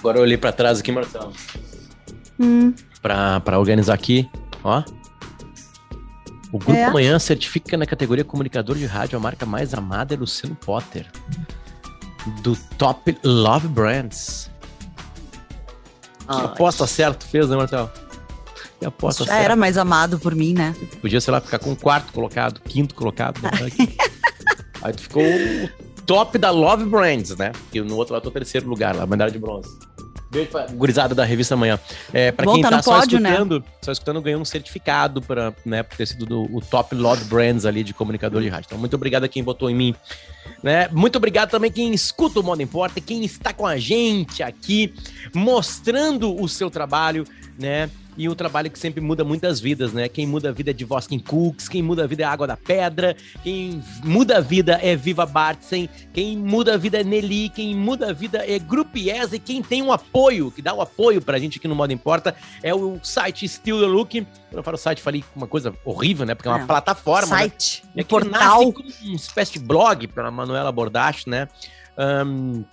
Agora eu olhei para trás aqui, Marcelo. Hum. Para organizar aqui, ó. O Grupo É. Amanhã certifica na categoria comunicador de rádio a marca mais amada é Luciano Potter. Do Top Love Brands. Que aposta certo fez, né, Marcelo? Que aposta Já era mais amado por mim, né? Podia, sei lá, ficar com o quarto colocado, quinto colocado. né? Aí tu ficou o top da Love Brands, né? E no outro lado, o terceiro lugar, lá, medalha de bronze. Beijo pra gurizada da revista amanhã. É, pra quem tá só pódio, né? escutando, só escutando, ganhou um certificado para né, por ter sido do- o top Love Brands ali de comunicador de rádio. Então, muito obrigado a quem votou em mim. Né? Muito obrigado também quem escuta o Modo Importa, quem está com a gente aqui, mostrando o seu trabalho, né? E um trabalho que sempre muda muitas vidas, né? Quem muda a vida é de Voskin Cooks, quem muda a vida é Água da Pedra, quem muda a vida é Viva Bartzen, quem muda a vida é Nelly, quem muda a vida é Grupo IES e quem tem um apoio, que dá o apoio pra gente aqui no Modo Importa, é o site Still the Look. Quando eu falo site, falei uma coisa horrível, né? Porque é uma É. plataforma, né? Site, É um portal. nasce uma espécie de blog pela Manuela Bordache, né? Ahn,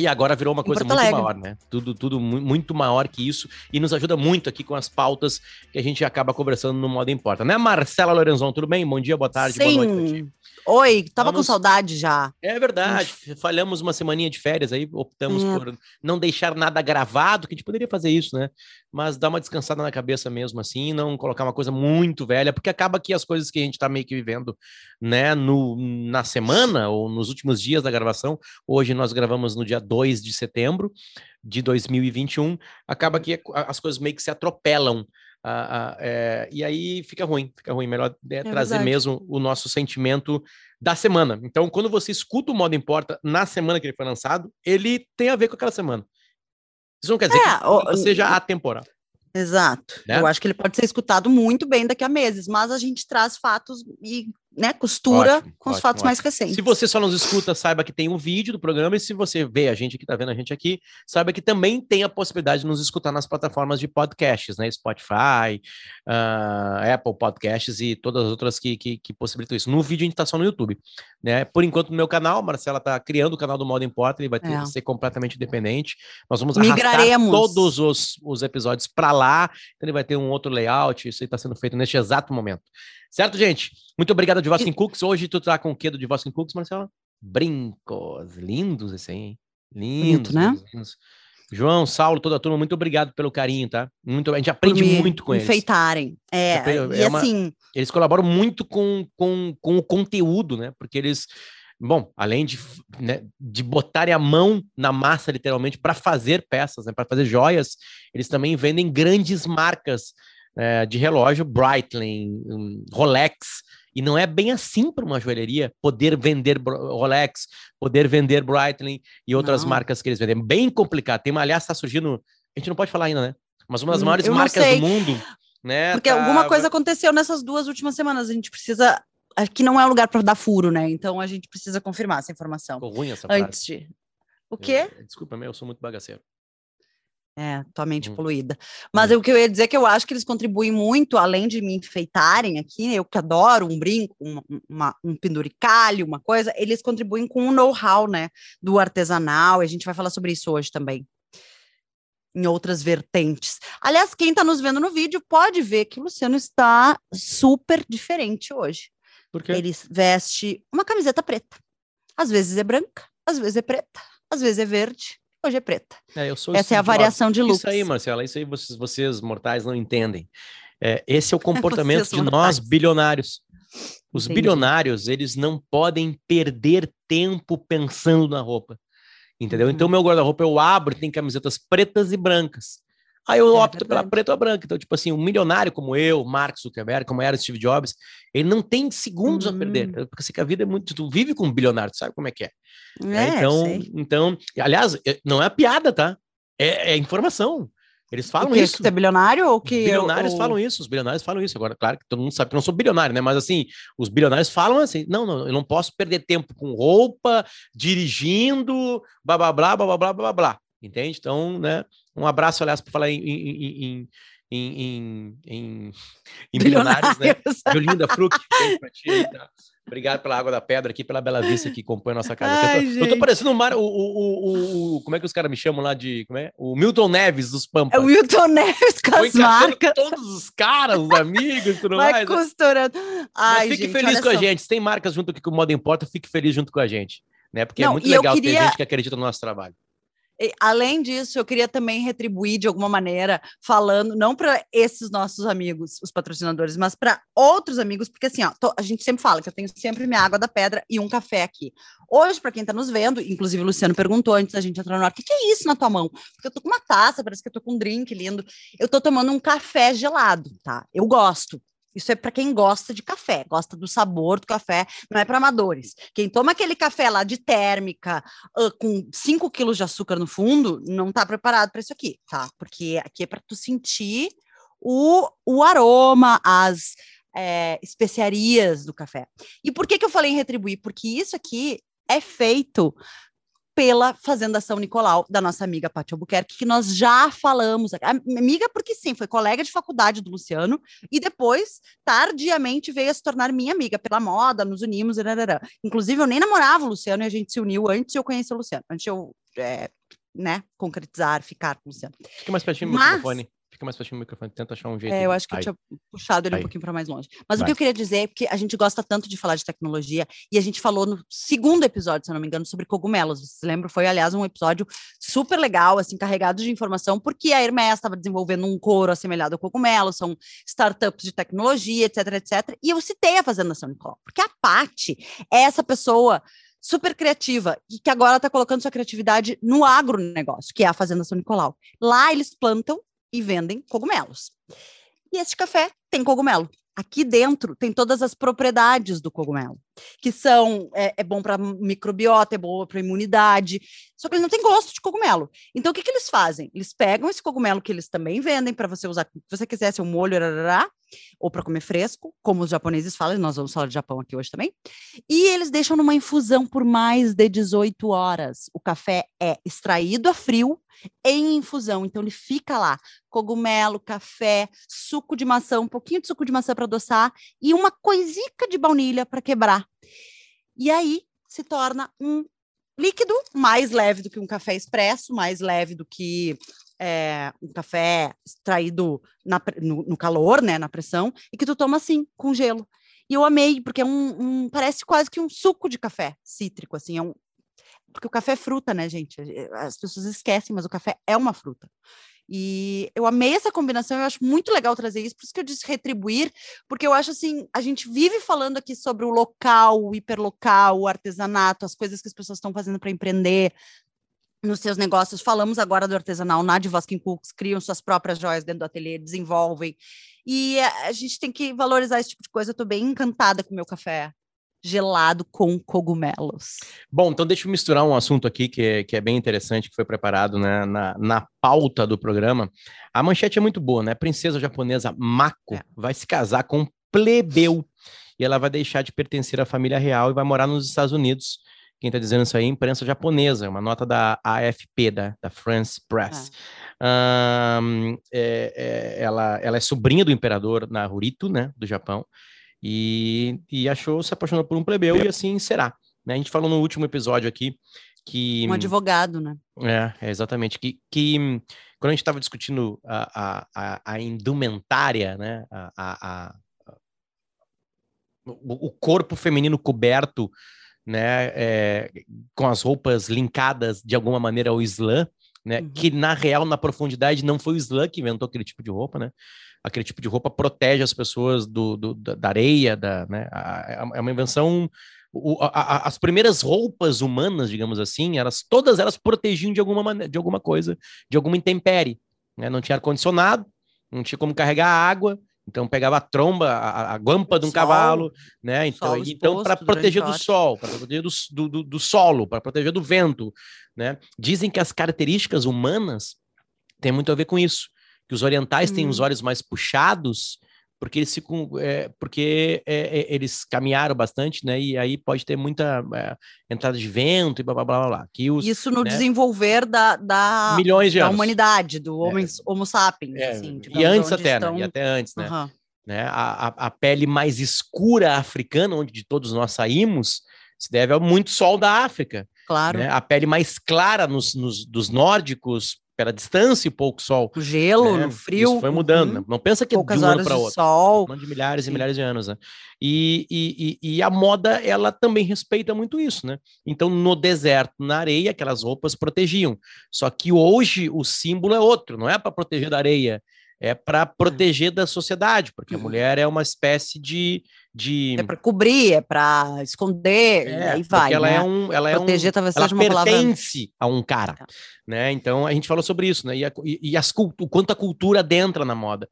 e agora virou uma coisa muito Alegre. maior, né? Tudo, tudo mu- muito maior que isso e nos ajuda muito aqui com as pautas que a gente acaba conversando no modo importa, né? Marcela Lorenzon, tudo bem? Bom dia, boa tarde, boa noite. Sim. Oi, tava Vamos- com saudade já. É verdade, falhamos uma semaninha de férias aí, optamos É. por não deixar nada gravado, que a gente poderia fazer isso, né? Mas dar uma descansada na cabeça mesmo assim, não colocar uma coisa muito velha, porque acaba que as coisas que a gente tá meio que vivendo, né, no, na semana ou nos últimos dias da gravação, hoje nós gravamos no dia 2 de setembro de 2021, acaba que as coisas meio que se atropelam. Ah, ah, é, e aí fica ruim, fica ruim. Melhor é, trazer verdade. mesmo o nosso sentimento da semana. Então, quando você escuta o Modo Importa na semana que ele foi lançado, ele tem a ver com aquela semana. Isso não quer dizer É, que o- seja atemporal. Exato. Né? Eu acho que ele pode ser escutado muito bem daqui a meses, mas a gente traz fatos e né, costura Ótimo, com os ótimo, fatos mais ótimo. recentes. Se você só nos escuta, saiba que tem um vídeo do programa, e se você vê a gente aqui, tá vendo a gente aqui, saiba que também tem a possibilidade de nos escutar nas plataformas de podcasts, né? Spotify, ah, Apple Podcasts e todas as outras que, que, que possibilitam isso. No vídeo a gente tá só no YouTube, né? Por enquanto, no meu canal, a Marcela tá criando o canal do Modo Importa, ele vai ter, É. ser completamente independente. Nós vamos Migraremos. todos os, os episódios para lá, então ele vai ter um outro layout, isso aí tá sendo feito neste exato momento. Certo, gente? Muito obrigado, Divoskin Cooks. Hoje tu tá com o que do Divoskin Cooks, Marcela? Brincos. Lindos esse aí, hein? Lindos, Bonito, né? lindos. João, Saulo, toda a turma, muito obrigado pelo carinho, tá? Muito, a gente aprende me muito com eles. enfeitarem. É, e é uma- assim, Eles colaboram muito com, com, com o conteúdo, né? Porque eles, bom, além de, né, de botarem a mão na massa, literalmente, para fazer peças, né, para fazer joias, eles também vendem grandes marcas eh, de relógio, Breitling, Rolex, e não é bem assim para uma joalheria poder vender Rolex, poder vender Breitling e outras Não. marcas que eles vendem. É bem complicado. Tem uma, aliás, está surgindo, a gente não pode falar ainda, né? Mas uma das Hum, maiores eu marcas do mundo, né? porque tá- alguma coisa aconteceu nessas duas últimas semanas. A gente precisa. Aqui não é lugar para dar furo, né? Então a gente precisa confirmar essa informação. Ficou ruim essa frase. Antes de. O quê? Eu- Desculpa, mas eu sou muito bagaceiro. É, tua mente Hum. poluída. Mas o que eu ia dizer é que eu acho que eles contribuem muito, além de me enfeitarem aqui, eu que adoro um brinco, uma- uma- um penduricalho, uma coisa, eles contribuem com o know-how, né, do artesanal, e a gente vai falar sobre isso hoje também. Em outras vertentes. Aliás, quem está nos vendo no vídeo pode ver que o Luciano está super diferente hoje. Por quê? Ele veste uma camiseta preta. Às vezes é branca, às vezes é preta, às vezes é verde, hoje é preta. É, eu sou Essa é a variação de looks. Isso aí, Marcela, isso aí vocês, vocês mortais não entendem. É, esse é o comportamento de nós, bilionários. Os Entendi. bilionários, eles não podem perder tempo pensando na roupa. Entendeu? Uhum. Então, meu guarda-roupa eu abro, tem camisetas pretas e brancas. Aí eu é, opto pela preta ou branca. Então, tipo assim, um milionário como eu, Mark Zuckerberg, como era Steve Jobs, ele não tem segundos hum. a perder. Hum. Porque assim, a vida é muito. Tu vive com um bilionário, tu sabe como é que é. é né, então, sei. então, aliás, é, não é piada, tá? É, é informação. Eles falam que isso. Que tu é bilionário ou que. Os bilionários ou... falam isso, os bilionários falam isso. Agora, claro que todo mundo sabe que eu não sou bilionário, né? Mas assim, os bilionários falam assim: não, não, eu não posso perder tempo com roupa, dirigindo, blá blá blá blá blá blá blá. Entende? Então, né? Um abraço, aliás, para falar em, em, em- em- bilionários, né? Violinho da Fruc, tá? Obrigado pela água da pedra aqui, pela bela vista que compõe a nossa casa. Eu, tô, parecendo mar, o, o, Como é que os caras me chamam lá de. Como é? O Milton Neves dos Pampas. É o Milton Neves com as marcas. Todos os caras, os amigos tudo Vai mais. Né? costurando. Ai, Mas fique feliz com a gente. Se tem marcas junto aqui com o Modo Importa, fique feliz junto com a gente. Né? Porque é muito legal ter gente que acredita no nosso trabalho além disso, eu queria também retribuir de alguma maneira, falando, não para esses nossos amigos, os patrocinadores, mas para outros amigos, porque assim, ó, tô, a gente sempre fala que eu tenho sempre minha água da pedra e um café aqui. Hoje, para quem está nos vendo, inclusive o Luciano perguntou antes da gente entrar no ar, o que, que, é isso na tua mão? Porque eu tô com uma taça, parece que eu tô com um drink lindo. Eu tô tomando um café gelado, tá? Eu gosto. Isso é para quem gosta de café, gosta do sabor do café, não é para amadores. Quem toma aquele café lá de térmica, uh, com 5 quilos de açúcar no fundo, não está preparado para isso aqui, tá? Porque aqui é para tu sentir o, o aroma, as é, especiarias do café. E por que, que eu falei em retribuir? Porque isso aqui é feito pela Fazenda São Nicolau, da nossa amiga Paty Albuquerque, que nós já falamos. Amiga, porque sim, foi colega de faculdade do Luciano, e depois, tardiamente, veio a se tornar minha amiga pela moda, nos unimos, rarará. inclusive eu nem namorava o Luciano e a gente se uniu antes de eu conhecer o Luciano, antes de eu, é, né, concretizar, ficar com o Luciano. Fica mais pertinho do microfone. Fica mais pertinho do microfone, tenta achar um jeito. É, eu acho que eu tinha puxado ele um pouquinho para mais longe. Mas Vai. o que eu queria dizer é que a gente gosta tanto de falar de tecnologia e a gente falou no segundo episódio, se eu não me engano, sobre cogumelos. Vocês lembram? Foi, aliás, um episódio super legal, assim, carregado de informação, porque a Hermes estava desenvolvendo um couro assemelhado ao cogumelo, são startups de tecnologia, etc, etc. E eu citei a Fazenda São Nicolau, porque a Pati é essa pessoa super criativa e que agora está colocando sua criatividade no agronegócio, que é a Fazenda São Nicolau. Lá eles plantam e vendem cogumelos. E este café tem cogumelo. Aqui dentro tem todas as propriedades do cogumelo, que são é, é bom para microbiota, é bom para imunidade, só que ele não tem gosto de cogumelo. Então o que, que eles fazem? Eles pegam esse cogumelo que eles também vendem para você usar, se você quiser seu molho, arará, ou para comer fresco, como os japoneses falam, nós vamos falar de Japão aqui hoje também. E eles deixam numa infusão por mais de 18 horas. O café é extraído a frio em infusão, então ele fica lá, cogumelo, café, suco de maçã, um pouquinho de suco de maçã para adoçar e uma coisica de baunilha para quebrar. E aí se torna um líquido mais leve do que um café expresso, mais leve do que é, um café extraído na, no, no, calor, né, na pressão, e que tu toma assim, com gelo. E eu amei, porque é um, um, parece quase que um suco de café cítrico, assim, é um, porque o café é fruta, né, gente? As pessoas esquecem, mas o café é uma fruta. E eu amei essa combinação, eu acho muito legal trazer isso, por isso que eu disse retribuir, porque eu acho assim, a gente vive falando aqui sobre o local, o hiperlocal, o artesanato, as coisas que as pessoas estão fazendo para empreender, nos seus negócios. Falamos agora do artesanal, Nadia Voskin Cooks criam suas próprias joias dentro do ateliê, desenvolvem. E a gente tem que valorizar esse tipo de coisa. Eu estou bem encantada com o meu café gelado com cogumelos. Bom, então deixa eu misturar um assunto aqui que é, que é bem interessante, que foi preparado né, na, na pauta do programa. A manchete é muito boa, né? Princesa japonesa Mako é. vai se casar com um plebeu e ela vai deixar de pertencer à família real e vai morar nos Estados Unidos quem está dizendo isso aí é a imprensa japonesa, uma nota da AFP, da, da France Press. Ah. Um, é, é, ela, ela é sobrinha do imperador Naruhito, né, do Japão, e, e achou, se apaixonou por um plebeu e assim será. Né? A gente falou no último episódio aqui que... Um advogado, né? É, é exatamente. Que, que quando a gente estava discutindo a, a, a, indumentária, né, a, a, o corpo feminino coberto né, é, com as roupas linkadas de alguma maneira ao Islã, né, uhum. que na real, na profundidade, não foi o Islã que inventou aquele tipo de roupa, né? Aquele tipo de roupa protege as pessoas do, do da areia, da, né? É uma invenção. O, a, a, as primeiras roupas humanas, digamos assim, elas todas elas protegiam de alguma maneira, de alguma coisa, de alguma intempérie. Né? Não tinha ar condicionado, não tinha como carregar água, então pegava a tromba, a, a guampa de um sol, cavalo, né? Então, então para proteger do sol, para proteger do, do, do solo, para proteger do vento, né? Dizem que as características humanas têm muito a ver com isso, que os orientais hum. têm os hum. olhos mais puxados porque eles ficam, é, porque é, é, eles caminharam bastante, né? E aí pode ter muita é, entrada de vento e blá blá blá blá. Que os, Isso no né? desenvolver da, da, milhões de da anos. humanidade, do homem, Homo sapiens. É, assim, e antes até, estão... né? E até antes, né? Uhum. né? A, a, a, pele mais escura africana, onde de todos nós saímos, se deve a muito sol da África. Claro. Né? A pele mais clara nos, nos, dos nórdicos, pela distância e pouco sol. O gelo, né? no frio. Isso foi mudando. Uhum. Não pensa que Poucas de um ano para outro. Sol. Um de milhares Sim. e milhares de anos. Né? E, e, e, a moda, ela também respeita muito isso, né? Então, no deserto, na areia, aquelas roupas protegiam. Só que hoje o símbolo é outro, não é para proteger da areia, é para proteger da sociedade, porque a uhum. mulher é uma espécie de. De... É para cobrir, é para esconder, é, aí vai. Ela né? é um. Ela proteger é um, talvez seja uma pertence palavra... a um cara. Tá. Né? Então a gente falou sobre isso, né? E, a, e, e as, o quanto a cultura adentra na moda.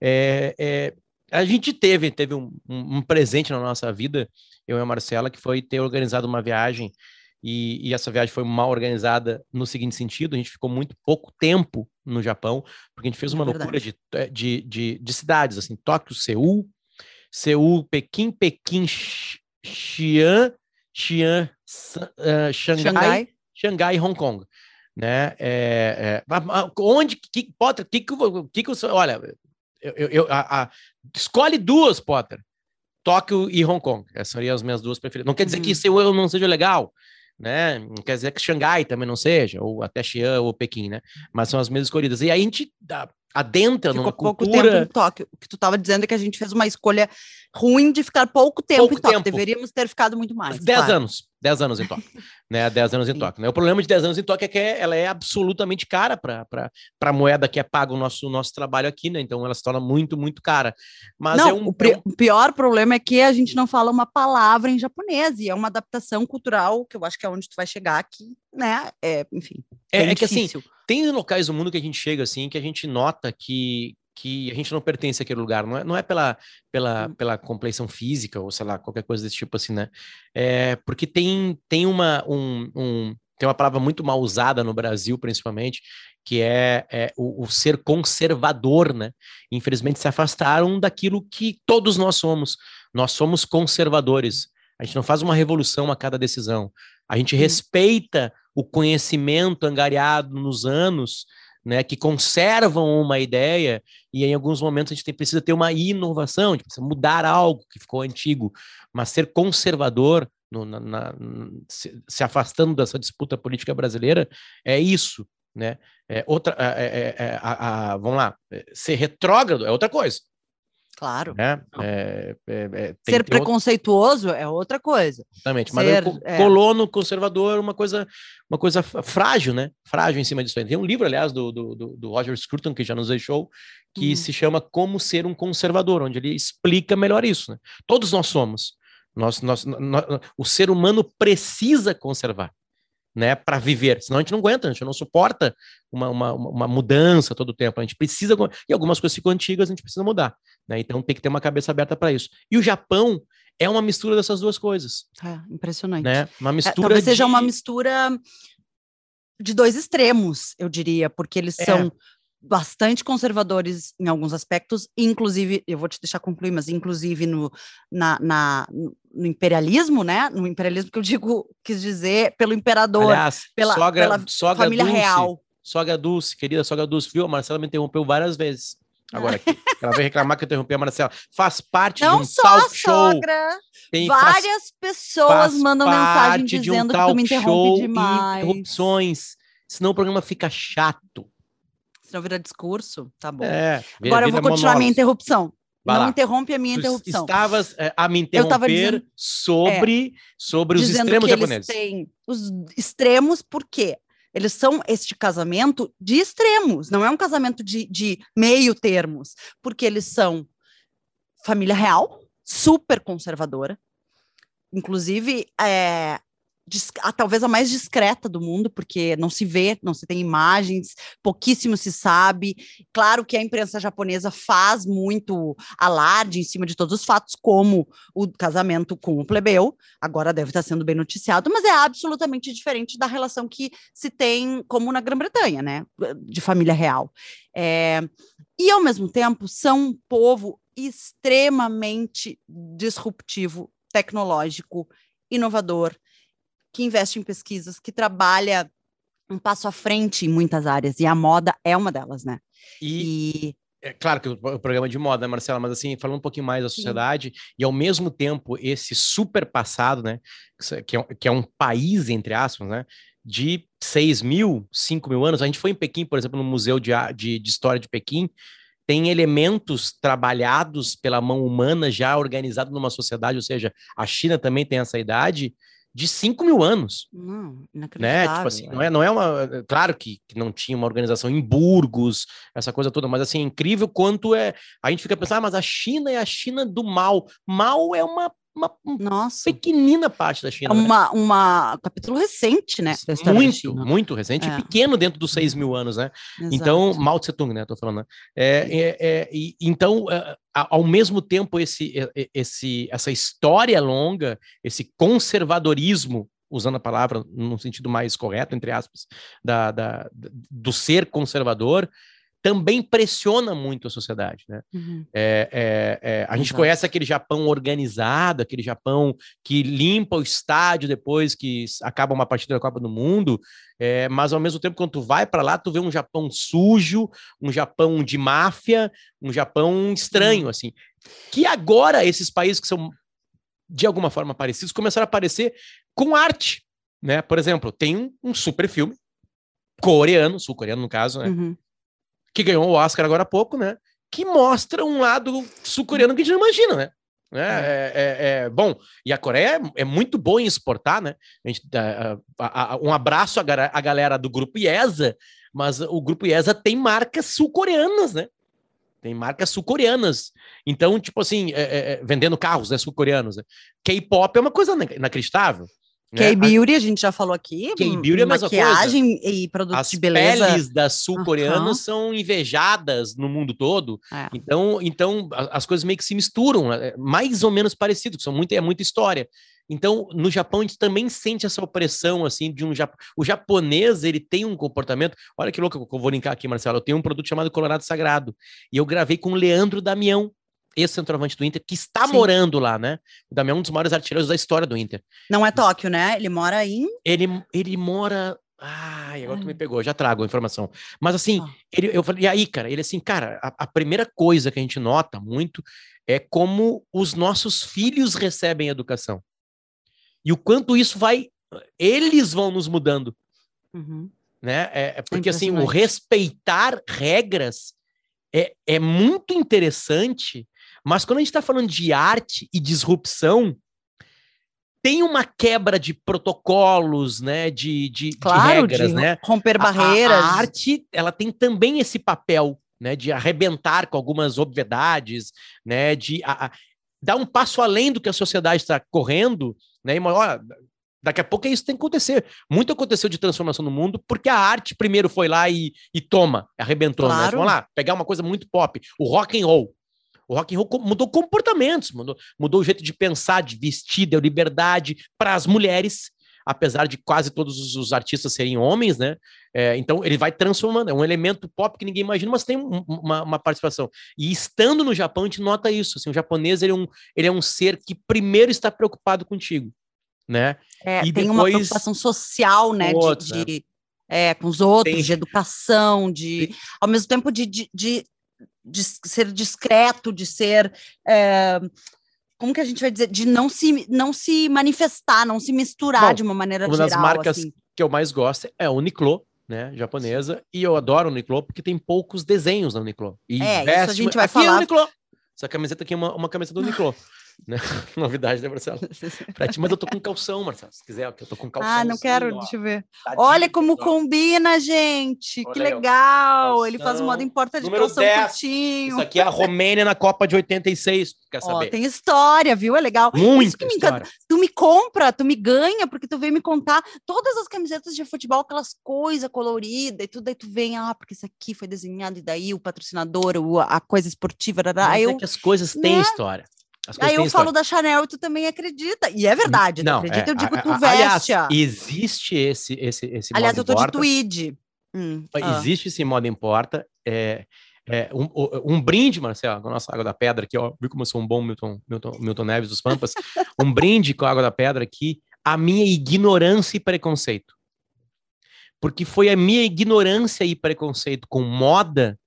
É, é, a gente teve, teve um, um, um presente na nossa vida, eu e a Marcela, que foi ter organizado uma viagem e, e, essa viagem foi mal organizada no seguinte sentido: a gente ficou muito pouco tempo no Japão, porque a gente fez é uma é loucura de, eh, de, de, de, cidades, assim, Tóquio, Seul, Seul, Pequim, Pequim, Xi'an, Xi'an, uh, Xangai, Xangai, e Hong Kong. Né? É, é, onde que Potter, que que, que, você, olha, eu, eu a, a, escolhe duas, Potter. Tóquio e Hong Kong. Essas seriam as minhas duas preferidas. Não quer dizer hum. que Seul não seja legal, né? Não quer dizer que Xangai também não seja, ou até Xi'an ou Pequim, né? Mas são as mesmas escolhidas. E aí a gente adentra Ficou numa pouco cultura... tempo em Tóquio. O que tu estava dizendo é que a gente fez uma escolha ruim de ficar pouco tempo pouco em Tóquio. Tempo. Deveríamos ter ficado muito mais. Dez claro. anos. Dez anos em Tóquio. né? Dez anos em Tóquio. Né? O problema de dez anos em Tóquio é que ela é absolutamente cara para a moeda que é paga o nosso, nosso trabalho aqui, né? Então ela se torna muito, muito cara. Mas não, é um, o, é um... o pior problema é que a gente não fala uma palavra em japonês, e é uma adaptação cultural que eu acho que é onde tu vai chegar aqui, né? É, enfim. É, é que assim, tem locais do mundo que a gente chega assim, que a gente nota que, que a gente não pertence àquele lugar, não é, não é pela, pela, hum. pela compleição física ou sei lá, qualquer coisa desse tipo assim, né? É, porque tem, tem uma um, um, tem uma palavra muito mal usada no Brasil, principalmente, que é, é o, o, ser conservador, né? Infelizmente se afastaram daquilo que todos nós somos. Nós somos conservadores. A gente não faz uma revolução a cada decisão. A gente respeita o conhecimento angariado nos anos né, que conservam uma ideia e em alguns momentos a gente precisa ter uma inovação, a gente precisa mudar algo que ficou antigo, mas ser conservador, no, na, na, se, se, afastando dessa disputa política brasileira, é isso, né? É outra, é, é, é a, a, vamos lá, é, ser retrógrado é outra coisa. Claro. Né? É, é, é, Ser preconceituoso outro... é outra coisa. Exatamente. Mas Ser, é. colono conservador uma coisa, uma coisa frágil, né? Frágil em cima disso. Tem um livro, aliás, do, do, do Roger Scruton, que já nos deixou, que uhum. se chama Como Ser um Conservador, onde ele explica melhor isso. Né? Todos nós somos. Nós, nós, nós, o ser humano precisa conservar né, para viver. Senão a gente não aguenta, a gente não suporta uma, uma, uma mudança todo o tempo. A gente precisa, e algumas coisas ficam antigas, a gente precisa mudar. Né? Então tem que ter uma cabeça aberta para isso. E o Japão é uma mistura dessas duas coisas. É, impressionante. Né? Uma é, mistura. É, talvez de... seja uma mistura de dois extremos, eu diria, porque eles é. são bastante conservadores em alguns aspectos, inclusive, eu vou te deixar concluir, mas inclusive no, na, na, no imperialismo, né? No imperialismo que eu digo, quis dizer, pelo imperador, Aliás, pela, sogra, pela sogra família Dulce, real. Sogra Dulce, querida sogra Dulce, viu? A Marcela me interrompeu várias vezes. Agora aqui. Ela veio reclamar que eu interrompi a Marcela. Faz parte Não de um só talk show. Sogra. Tem, Várias faz, pessoas faz mandam mensagem dizendo um que tu me interrompe demais. Interrupções. Senão o programa fica chato. Senão vira discurso, tá bom. É, Agora eu vou continuar minha interrupção. Vai não lá. interrompe a minha tu interrupção. Estavas é, a me interromper dizendo, sobre, é, sobre os extremos japoneses. Têm os extremos, por quê? Eles são este casamento de extremos, não é um casamento de, de meio termos, porque eles são família real, super conservadora, inclusive é, a, talvez a mais discreta do mundo, porque não se vê, não se tem imagens, pouquíssimo se sabe. Claro que a imprensa japonesa faz muito alarde em cima de todos os fatos, como o casamento com o plebeu, agora deve estar sendo bem noticiado, mas é absolutamente diferente da relação que se tem, como na Grã-Bretanha, né, de família real. É, e, ao mesmo tempo, são um povo extremamente disruptivo, tecnológico, inovador, que investe em pesquisas, que trabalha um passo à frente em muitas áreas, e a moda é uma delas, né? E, e... É claro que o programa é de moda, né, Marcela? Mas assim, falando um pouquinho mais da sociedade, Sim. e ao mesmo tempo esse super passado, né? Que é, que é um país, entre aspas, né? De 6 mil, 5 mil anos. A gente foi em Pequim, por exemplo, no Museu de, de, de História de Pequim, tem elementos trabalhados pela mão humana já organizado numa sociedade, ou seja, a China também tem essa idade, de 5 mil anos. Não, né? Tipo assim, não é, não é uma. Claro que, que, não tinha uma organização em Burgos, essa coisa toda, mas assim, é incrível quanto é. A gente fica pensando, ah, mas a China é a China do mal. Mal é uma uma Nossa. pequenina parte da China. É uma, né? uma capítulo recente, né? Muito, muito recente é. pequeno dentro dos seis mil anos, né? Exato. Então, Mao Tse Tung, né? Tô falando, né? É, é, é, e, então, é, ao mesmo tempo, esse, esse, essa história longa, esse conservadorismo usando a palavra no sentido mais correto, entre aspas, da, da, do ser conservador, também pressiona muito a sociedade, né? Uhum. É, é, é, a gente Exato. conhece aquele Japão organizado, aquele Japão que limpa o estádio depois que acaba uma partida da Copa do Mundo, é, mas ao mesmo tempo, quando tu vai para lá, tu vê um Japão sujo, um Japão de máfia, um Japão estranho, uhum. assim. Que agora esses países que são de alguma forma parecidos começaram a aparecer com arte, né? Por exemplo, tem um, um super filme coreano, sul-coreano no caso, né? Uhum que ganhou o Oscar agora há pouco, né? Que mostra um lado sul-coreano que a gente não imagina, né? É, é, é, é, bom, e a Coreia é, é muito boa em exportar, né? A gente, a, a, a, um abraço à, à galera do grupo IESA, mas o grupo IESA tem marcas sul-coreanas, né? Tem marcas sul-coreanas. Então, tipo assim, é, é, vendendo carros né, sul-coreanos. Né? K-pop é uma coisa inacreditável. Né? K-Beauty, a gente já falou aqui. K-Beauty é a mesma maquiagem e produtos As de beleza. As peles das sul-coreanas uhum. são invejadas no mundo todo. É. Então, então, as coisas meio que se misturam, é, mais ou menos parecido, são muito, é muita história. Então, no Japão, a gente também sente essa opressão, assim, de um... Jap... O japonês, ele tem um comportamento... Olha que louco, eu vou linkar aqui, Marcelo. Eu tenho um produto chamado Colorado Sagrado. E eu gravei com o Leandro Damião, ex-centroavante do Inter, que está Sim. morando lá, né? O Damião é um dos maiores artilheiros da história do Inter. Não é Tóquio, né? Ele mora em. Ele, ele mora. Ai, agora tu me pegou, já trago a informação. Mas assim, ah. ele, eu falei, e aí, cara? Ele assim, cara, a, a, primeira coisa que a gente nota muito é como os nossos filhos recebem educação. E o quanto isso vai. Eles vão nos mudando. Uhum. Né? É, é porque assim, o respeitar regras é, é muito interessante mas quando a gente está falando de arte e disrupção, tem uma quebra de protocolos, né, de, de, claro, de regras, de né? Romper barreiras. A, a, arte, ela tem também esse papel, né, de arrebentar com algumas obviedades, né, de a, a, dar um passo além do que a sociedade está correndo, né? E, olha, daqui a pouco é isso que tem que acontecer. Muito aconteceu de transformação no mundo porque a arte primeiro foi lá e, e toma, arrebentou. Né? Claro. Né? Vamos lá, pegar uma coisa muito pop, o rock and roll. O rock and roll mudou comportamentos, mudou, mudou o jeito de pensar, de vestir, deu liberdade para as mulheres, apesar de quase todos os artistas serem homens, né? É, então ele vai transformando, é um elemento pop que ninguém imagina, mas tem um, uma, uma, participação. E estando no Japão, a gente nota isso. Assim, o japonês ele é, um, ele é um ser que primeiro está preocupado contigo, né? É, e tem depois... uma preocupação social, né? Outros, de, de... Né? É, com os outros, tem... de educação, de ao mesmo tempo de, de, de de ser discreto, de ser. É, como que a gente vai dizer? De não se, não se manifestar, não se misturar Bom, de uma maneira uma geral. Uma das marcas assim. que eu mais gosto é a Uniqlo, né, japonesa, e eu adoro a Uniqlo porque tem poucos desenhos na Uniqlo. E é, veste... isso a gente vai aqui é falar. É Uniqlo. Essa camiseta aqui é uma, uma camiseta do Uniqlo. Né? Novidade, né, Marcelo? Pra ti, mas eu tô com calção, Marcelo. Se quiser, eu tô com calção. Ah, não quero, ó. deixa eu ver. Tadinho, Olha como ó. combina, gente. Olha que legal. Ele faz o modo importa de Número calção 10. curtinho. Isso aqui é a Romênia na Copa de 86. Quer saber? Ó, tem história, viu? É legal. Muito história. Tu me compra, tu me ganha, porque tu vem me contar todas as camisetas de futebol, aquelas coisas coloridas e tudo. Aí tu vem, ah, porque isso aqui foi desenhado, e daí o patrocinador, a coisa esportiva. Mas aí é eu, que as coisas têm né? história. Aí eu falo da Chanel e tu também acredita. E é verdade, não, acredita, é, eu digo, tu veste. Aliás, existe esse, esse, esse Aliás, eu tô importa. de tweed. Hum, existe ah. esse modo importa. É, É, um, um, brinde, Marcelo, com a nossa água da pedra aqui, ó. Viu como eu sou um bom Milton, Milton, Milton Neves dos Pampas? um brinde com a água da pedra aqui, a minha ignorância e preconceito. Porque foi a minha ignorância e preconceito com moda,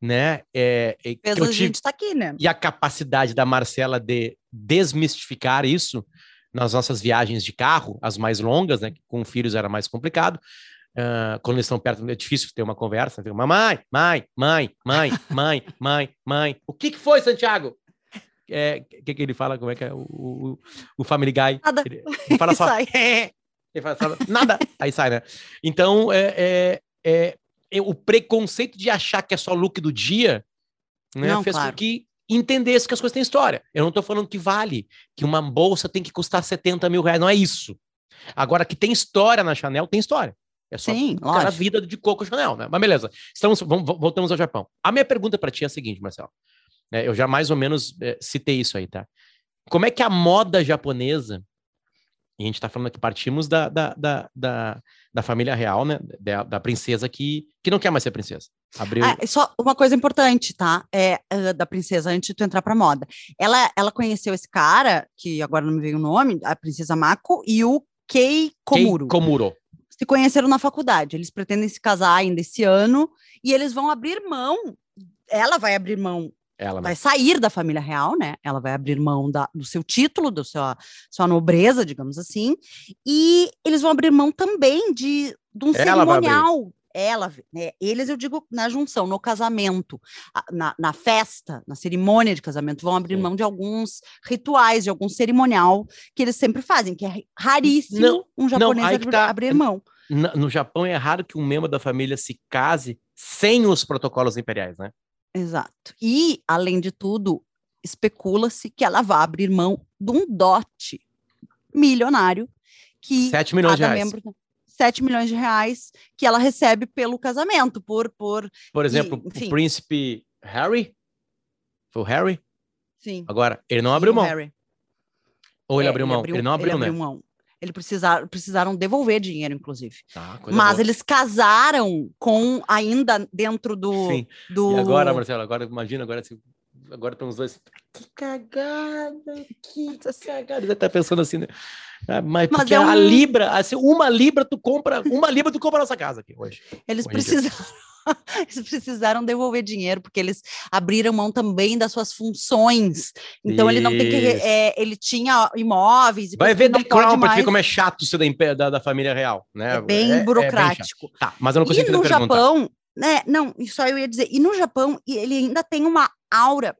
né? É, é tive, a gente tá aqui, né? E a capacidade da Marcela de desmistificar isso nas nossas viagens de carro, as mais longas, né? Com filhos era mais complicado. Uh, quando eles estão perto, é difícil ter uma conversa. Viu? Mamãe, mãe, mãe, mãe, mãe, mãe, mãe. O que, que foi, Santiago? O é, que, que ele fala? Como é que é? O, o, o Family Guy. Nada. Ele, ele fala só. ele fala só, nada. Aí sai, né? Então, é, é, é, é, o preconceito de achar que é só look do dia né, Não, fez claro. com que entendesse que as coisas têm história. Eu não estou falando que vale, que uma bolsa tem que custar 70 mil reais, não é isso. Agora, que tem história na Chanel, tem história. É só Sim, a vida de Coco Chanel, né? Mas beleza, Estamos, vamos, voltamos ao Japão. A minha pergunta para ti é a seguinte, Marcelo. É, eu já mais ou menos é, citei isso aí, tá? Como é que a moda japonesa, e a gente está falando aqui, partimos da, da, da, da, da família real, né? Da, da, princesa que, que não quer mais ser princesa. Abriu... Ah, só uma coisa importante, tá? É, uh, da princesa, antes de tu entrar pra moda. Ela, ela conheceu esse cara, que agora não me veio o nome, a princesa Mako, e o Kei Komuro. Kei Komuro se conheceram na faculdade. Eles pretendem se casar ainda esse ano e eles vão abrir mão. Ela vai abrir mão. Ela vai sair da família real, né? Ela vai abrir mão da, do seu título, da sua, sua nobreza, digamos assim, e eles vão abrir mão também de, de um ela cerimonial ela, né, eles eu digo na junção, no casamento, na, na festa, na cerimônia de casamento, vão abrir Sim. mão de alguns rituais, de algum cerimonial que eles sempre fazem, que é raríssimo não, um japonês não, abrir, tá, abrir mão. No Japão é raro que um membro da família se case sem os protocolos imperiais, né? Exato. E, além de tudo, especula-se que ela vai abrir mão de um dote milionário que 7 milhões de reais. Membro, 7 milhões de reais que ela recebe pelo casamento, por... Por, por exemplo, e, o príncipe Harry? Foi o Harry? Sim. Agora, ele não Sim, abriu mão. Harry. Ou ele é, abriu mão? Ele, abriu, ele não abriu, ele abriu né? mão. Eles precisaram, precisaram devolver dinheiro, inclusive. Ah, Mas boa. eles casaram com ainda dentro do. Sim. do... E agora, Marcelo, agora imagina, agora assim, agora estão os dois. Que cagada, que cagada. Você tá pensando assim, né? Ah, mas, mas é um... a Libra, assim, uma Libra tu compra, uma Libra tu compra a nossa casa aqui hoje. Eles hoje precisaram. eles precisaram devolver dinheiro porque eles abriram mão também das suas funções. Então Isso. ele não tem que é, ele tinha imóveis. Vai ver The Crown para ver como é chato ser da, da, da família real, né? É bem é, burocrático. É bem tá, mas eu não consigo e no Japão, né? Não, só eu ia dizer. E no Japão ele ainda tem uma aura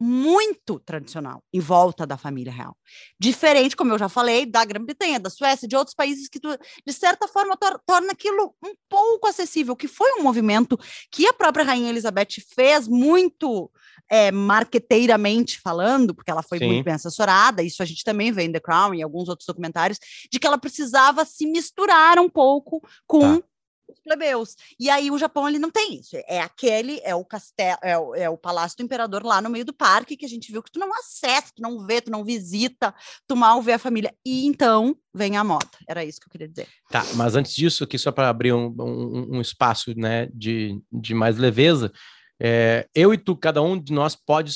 muito tradicional em volta da família real. Diferente, como eu já falei, da Grã-Bretanha, da Suécia, de outros países que, tu, de certa forma, tor torna aquilo um pouco acessível, que foi um movimento que a própria Rainha Elizabeth fez muito é, marqueteiramente falando, porque ela foi Sim. muito bem assessorada, isso a gente também vê em The Crown e alguns outros documentários, de que ela precisava se misturar um pouco com tá os plebeus. E aí o Japão ele não tem isso. É aquele, é o castelo, é o, é o palácio do imperador lá no meio do parque que a gente viu que tu não acessa, tu não vê, tu não visita, tu mal vê a família. E então vem a moda. Era isso que eu queria dizer. Tá, mas antes disso, aqui só para abrir um, um, um, espaço né, de, de mais leveza, é, eu e tu, cada um de nós pode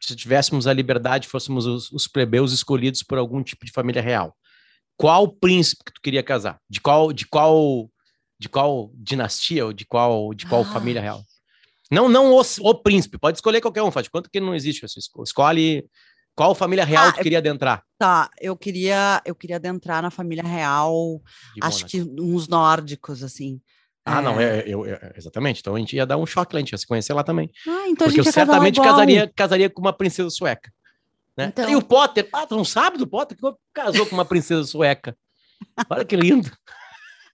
se tivéssemos a liberdade, fôssemos os, os plebeus escolhidos por algum tipo de família real. Qual príncipe que tu queria casar? De qual, de qual de qual dinastia ou de qual, de qual ah. família real. Não, não o, o, príncipe, pode escolher qualquer um, faz de conta que não existe. Escolhe qual família real ah, tu queria adentrar. Tá, eu queria, eu queria adentrar na família real, acho que uns nórdicos, assim. Ah, é... não, é, eu, é, exatamente. Então a gente ia dar um choque lá, a gente ia se conhecer lá também. Ah, então Porque eu certamente casaria, casaria com uma princesa sueca. Né? Então... E o Potter, ah, tu não sabe do Potter que casou com uma princesa sueca. Olha que lindo.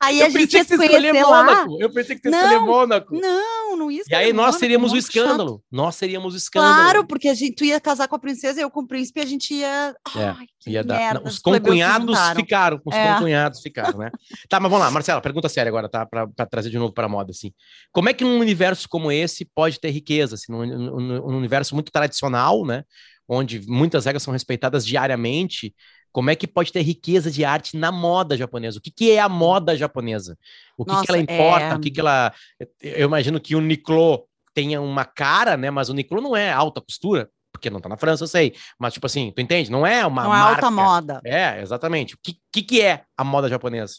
Aí eu a gente ia se conhecer lá. Mônaco. Eu pensei que você escolher Mônaco. Não, não ia E aí nós seríamos o escândalo. Chato. Nós seríamos o escândalo. Claro, porque a gente tu ia casar com a princesa e eu com o príncipe, a gente ia. É, Ai, ia. Merda, não, os concunhados ficaram. Os é. concunhados ficaram, né? tá, mas vamos lá, Marcela, pergunta séria agora, tá? Para trazer de novo para a moda, assim. Como é que num universo como esse pode ter riqueza? Assim, num, num, num universo muito tradicional, né? Onde muitas regras são respeitadas diariamente como é que pode ter riqueza de arte na moda japonesa? O que, que é a moda japonesa? O que, Nossa, que ela importa? É... O que, que ela. Eu imagino que o Niclô tenha uma cara, né? Mas o Uniqlo não é alta costura, porque não tá na França, eu sei. Mas, tipo assim, tu entende? Não é uma Não é marca. alta moda. É, exatamente. O que, que, que é a moda japonesa?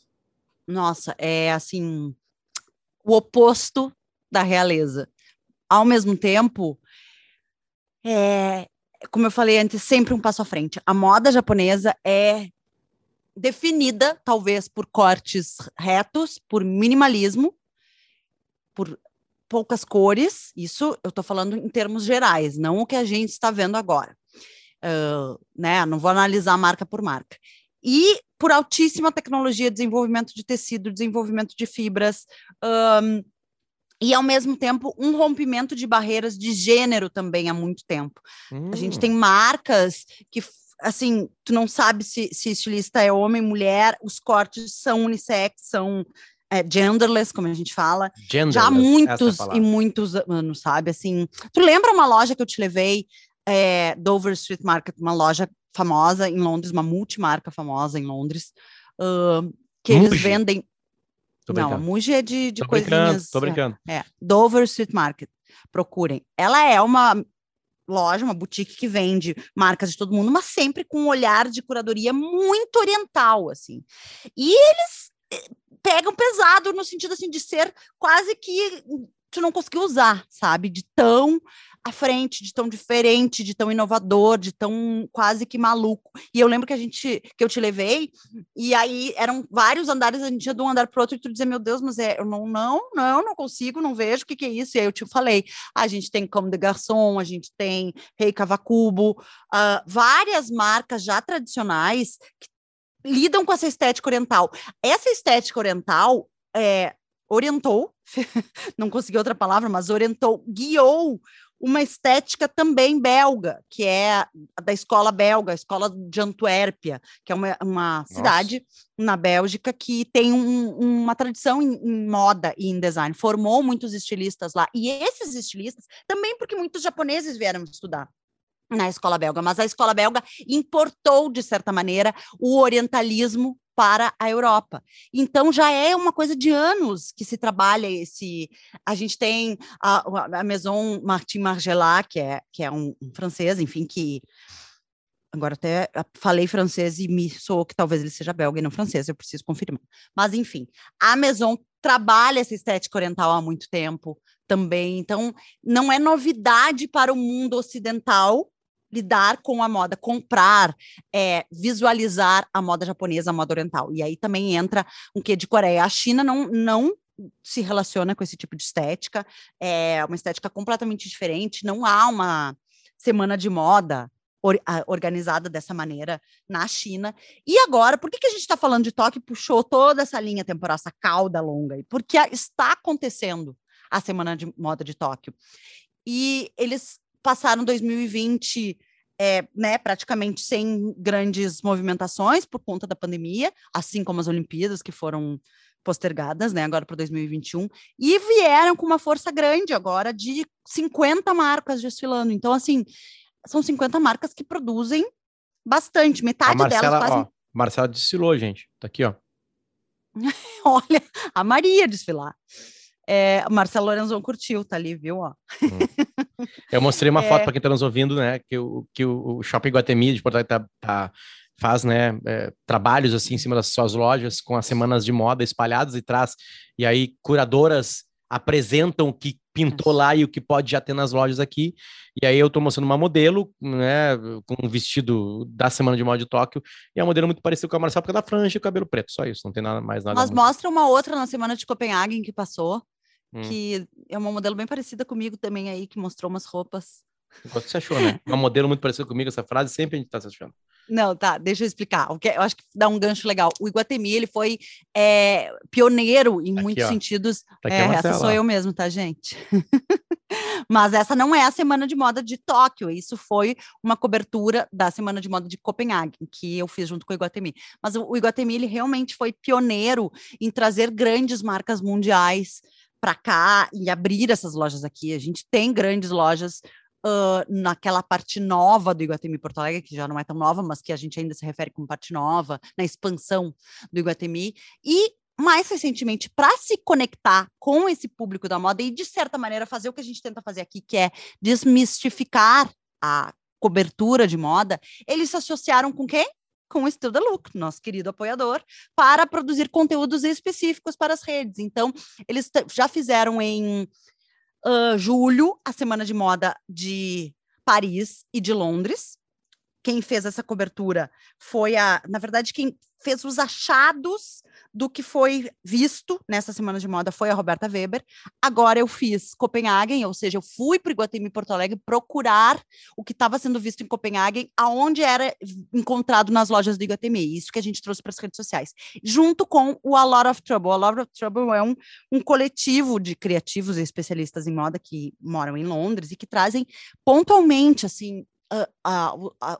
Nossa, é assim, o oposto da realeza. Ao mesmo tempo, é, como eu falei antes, sempre um passo à frente. A moda japonesa é definida, talvez, por cortes retos, por minimalismo, por poucas cores. Isso eu estou falando em termos gerais, não o que a gente está vendo agora. Uh, né? Não vou analisar marca por marca. E por altíssima tecnologia, desenvolvimento de tecido, desenvolvimento de fibras, um, e ao mesmo tempo um rompimento de barreiras de gênero também há muito tempo. Hum. A gente tem marcas que assim, tu não sabe se, se estilista é homem, mulher, os cortes são unissex, são é, genderless, como a gente fala, Genderless, já há é muitos e muitos anos, sabe? Assim, tu lembra uma loja que eu te levei, é, Dover Street Market, uma loja famosa em Londres, uma multimarca famosa em Londres, ahn, que eles vendem. Tô não, a brincando. Muji é de, de Tô brincando, coisinhas. tô brincando. É, Dover Street Market. Procurem. Ela é uma loja, uma boutique que vende marcas de todo mundo, mas sempre com um olhar de curadoria muito oriental, assim. E eles eh, pegam pesado no sentido assim de ser quase que tu não conseguiu usar, sabe? De tão à frente, de tão diferente, de tão inovador, de tão quase que maluco. E eu lembro que a gente que eu te levei e aí eram vários andares, a gente ia de um andar para outro e tu dizia, meu Deus, mas é, eu não, não, não, não consigo, não vejo o que, que é isso. E aí eu te falei, a gente tem Comme de Garçon, a gente tem Rei Cavacubo, ah, várias marcas já tradicionais que lidam com essa estética oriental. Essa estética oriental é, orientou, não consegui outra palavra, mas orientou, guiou uma estética também belga, que é da escola belga, a escola de Antuérpia, que é uma, uma cidade na Bélgica que tem um- uma tradição em, em moda e em design, formou muitos estilistas lá, e esses estilistas, também porque muitos japoneses vieram estudar na escola belga, mas a escola belga importou, de certa maneira, o orientalismo para a Europa. Então já é uma coisa de anos que se trabalha esse. A gente tem a, a Maison Martin Margiela, que é, que é um, um francês, enfim, que agora até falei francês e me soou que talvez ele seja belga e não francês, eu preciso confirmar. Mas enfim, a Maison trabalha essa estética oriental há muito tempo também, então não é novidade para o mundo ocidental lidar com a moda, comprar, é, visualizar a moda japonesa, a moda oriental. E aí também entra um quê de Coreia. A China não, não se relaciona com esse tipo de estética, é uma estética completamente diferente, não há uma semana de moda or- organizada dessa maneira na China. E agora, por que, que a gente está falando de Tóquio puxou toda essa linha temporal, essa cauda longa? Porque está acontecendo a semana de moda de Tóquio. E eles passaram 2020 é, né, praticamente sem grandes movimentações por conta da pandemia, assim como as Olimpíadas que foram postergadas, né, agora para 2021, e vieram com uma força grande agora de 50 marcas desfilando. Então, assim, são 50 marcas que produzem bastante, metade Marcela, delas fazem. ó, Marcela desfilou, gente. Tá aqui, ó. Olha, a Maria desfilar. É, Marcelo Lorenzon curtiu, tá ali, viu? Ó. Eu mostrei uma É. foto para quem tá nos ouvindo, né? Que o, que o, Shopping Guatemi de Porto Alegre tá, tá- faz, né? é, trabalhos assim em cima das suas lojas com as semanas de moda espalhadas e traz. E aí curadoras apresentam o que pintou lá e o que pode já ter nas lojas aqui. E aí eu tô mostrando uma modelo, né? Com um vestido da semana de moda de Tóquio. E é um modelo muito parecido com a Marcela, porque é da franja e o cabelo preto. Só isso, não tem nada mais nada. Mas muito- mostra uma outra na semana de Copenhague que passou, Hum. que é uma modelo bem parecida comigo também aí, que mostrou umas roupas. Você achou, né? Uma modelo muito parecida comigo, essa frase sempre a gente tá se achando. Não, tá, deixa eu explicar. Que eu acho que dá um gancho legal. O Iguatemi, ele foi é, pioneiro em Aqui, muitos ó. sentidos. Tá É, essa sou eu mesmo, tá, gente? Mas essa não é a semana de moda de Tóquio, isso foi uma cobertura da semana de moda de Copenhague, que eu fiz junto com o Iguatemi. Mas o Iguatemi, ele realmente foi pioneiro em trazer grandes marcas mundiais para cá e abrir essas lojas aqui. A gente tem grandes lojas ah, naquela parte nova do Iguatemi Porto Alegre, que já não é tão nova, mas que a gente ainda se refere como parte nova, na expansão do Iguatemi. E mais recentemente, para se conectar com esse público da moda e, de certa maneira, fazer o que a gente tenta fazer aqui, que é desmistificar a cobertura de moda, eles se associaram com quem? Com o the Look, nosso querido apoiador, para produzir conteúdos específicos para as redes. Então, eles já fizeram em uh, julho a Semana de Moda de Paris e de Londres. Quem fez essa cobertura foi a, na verdade, quem fez os achados do que foi visto nessa semana de moda foi a Roberta Weber. Agora eu fiz Copenhagen, ou seja, eu fui para o Iguatemi Porto Alegre procurar o que estava sendo visto em Copenhagen, aonde era encontrado nas lojas do Iguatemi. Isso que a gente trouxe para as redes sociais, junto com o A Lot of Trouble. A Lot of Trouble é um, um coletivo de criativos e especialistas em moda que moram em Londres e que trazem pontualmente assim a, a, a,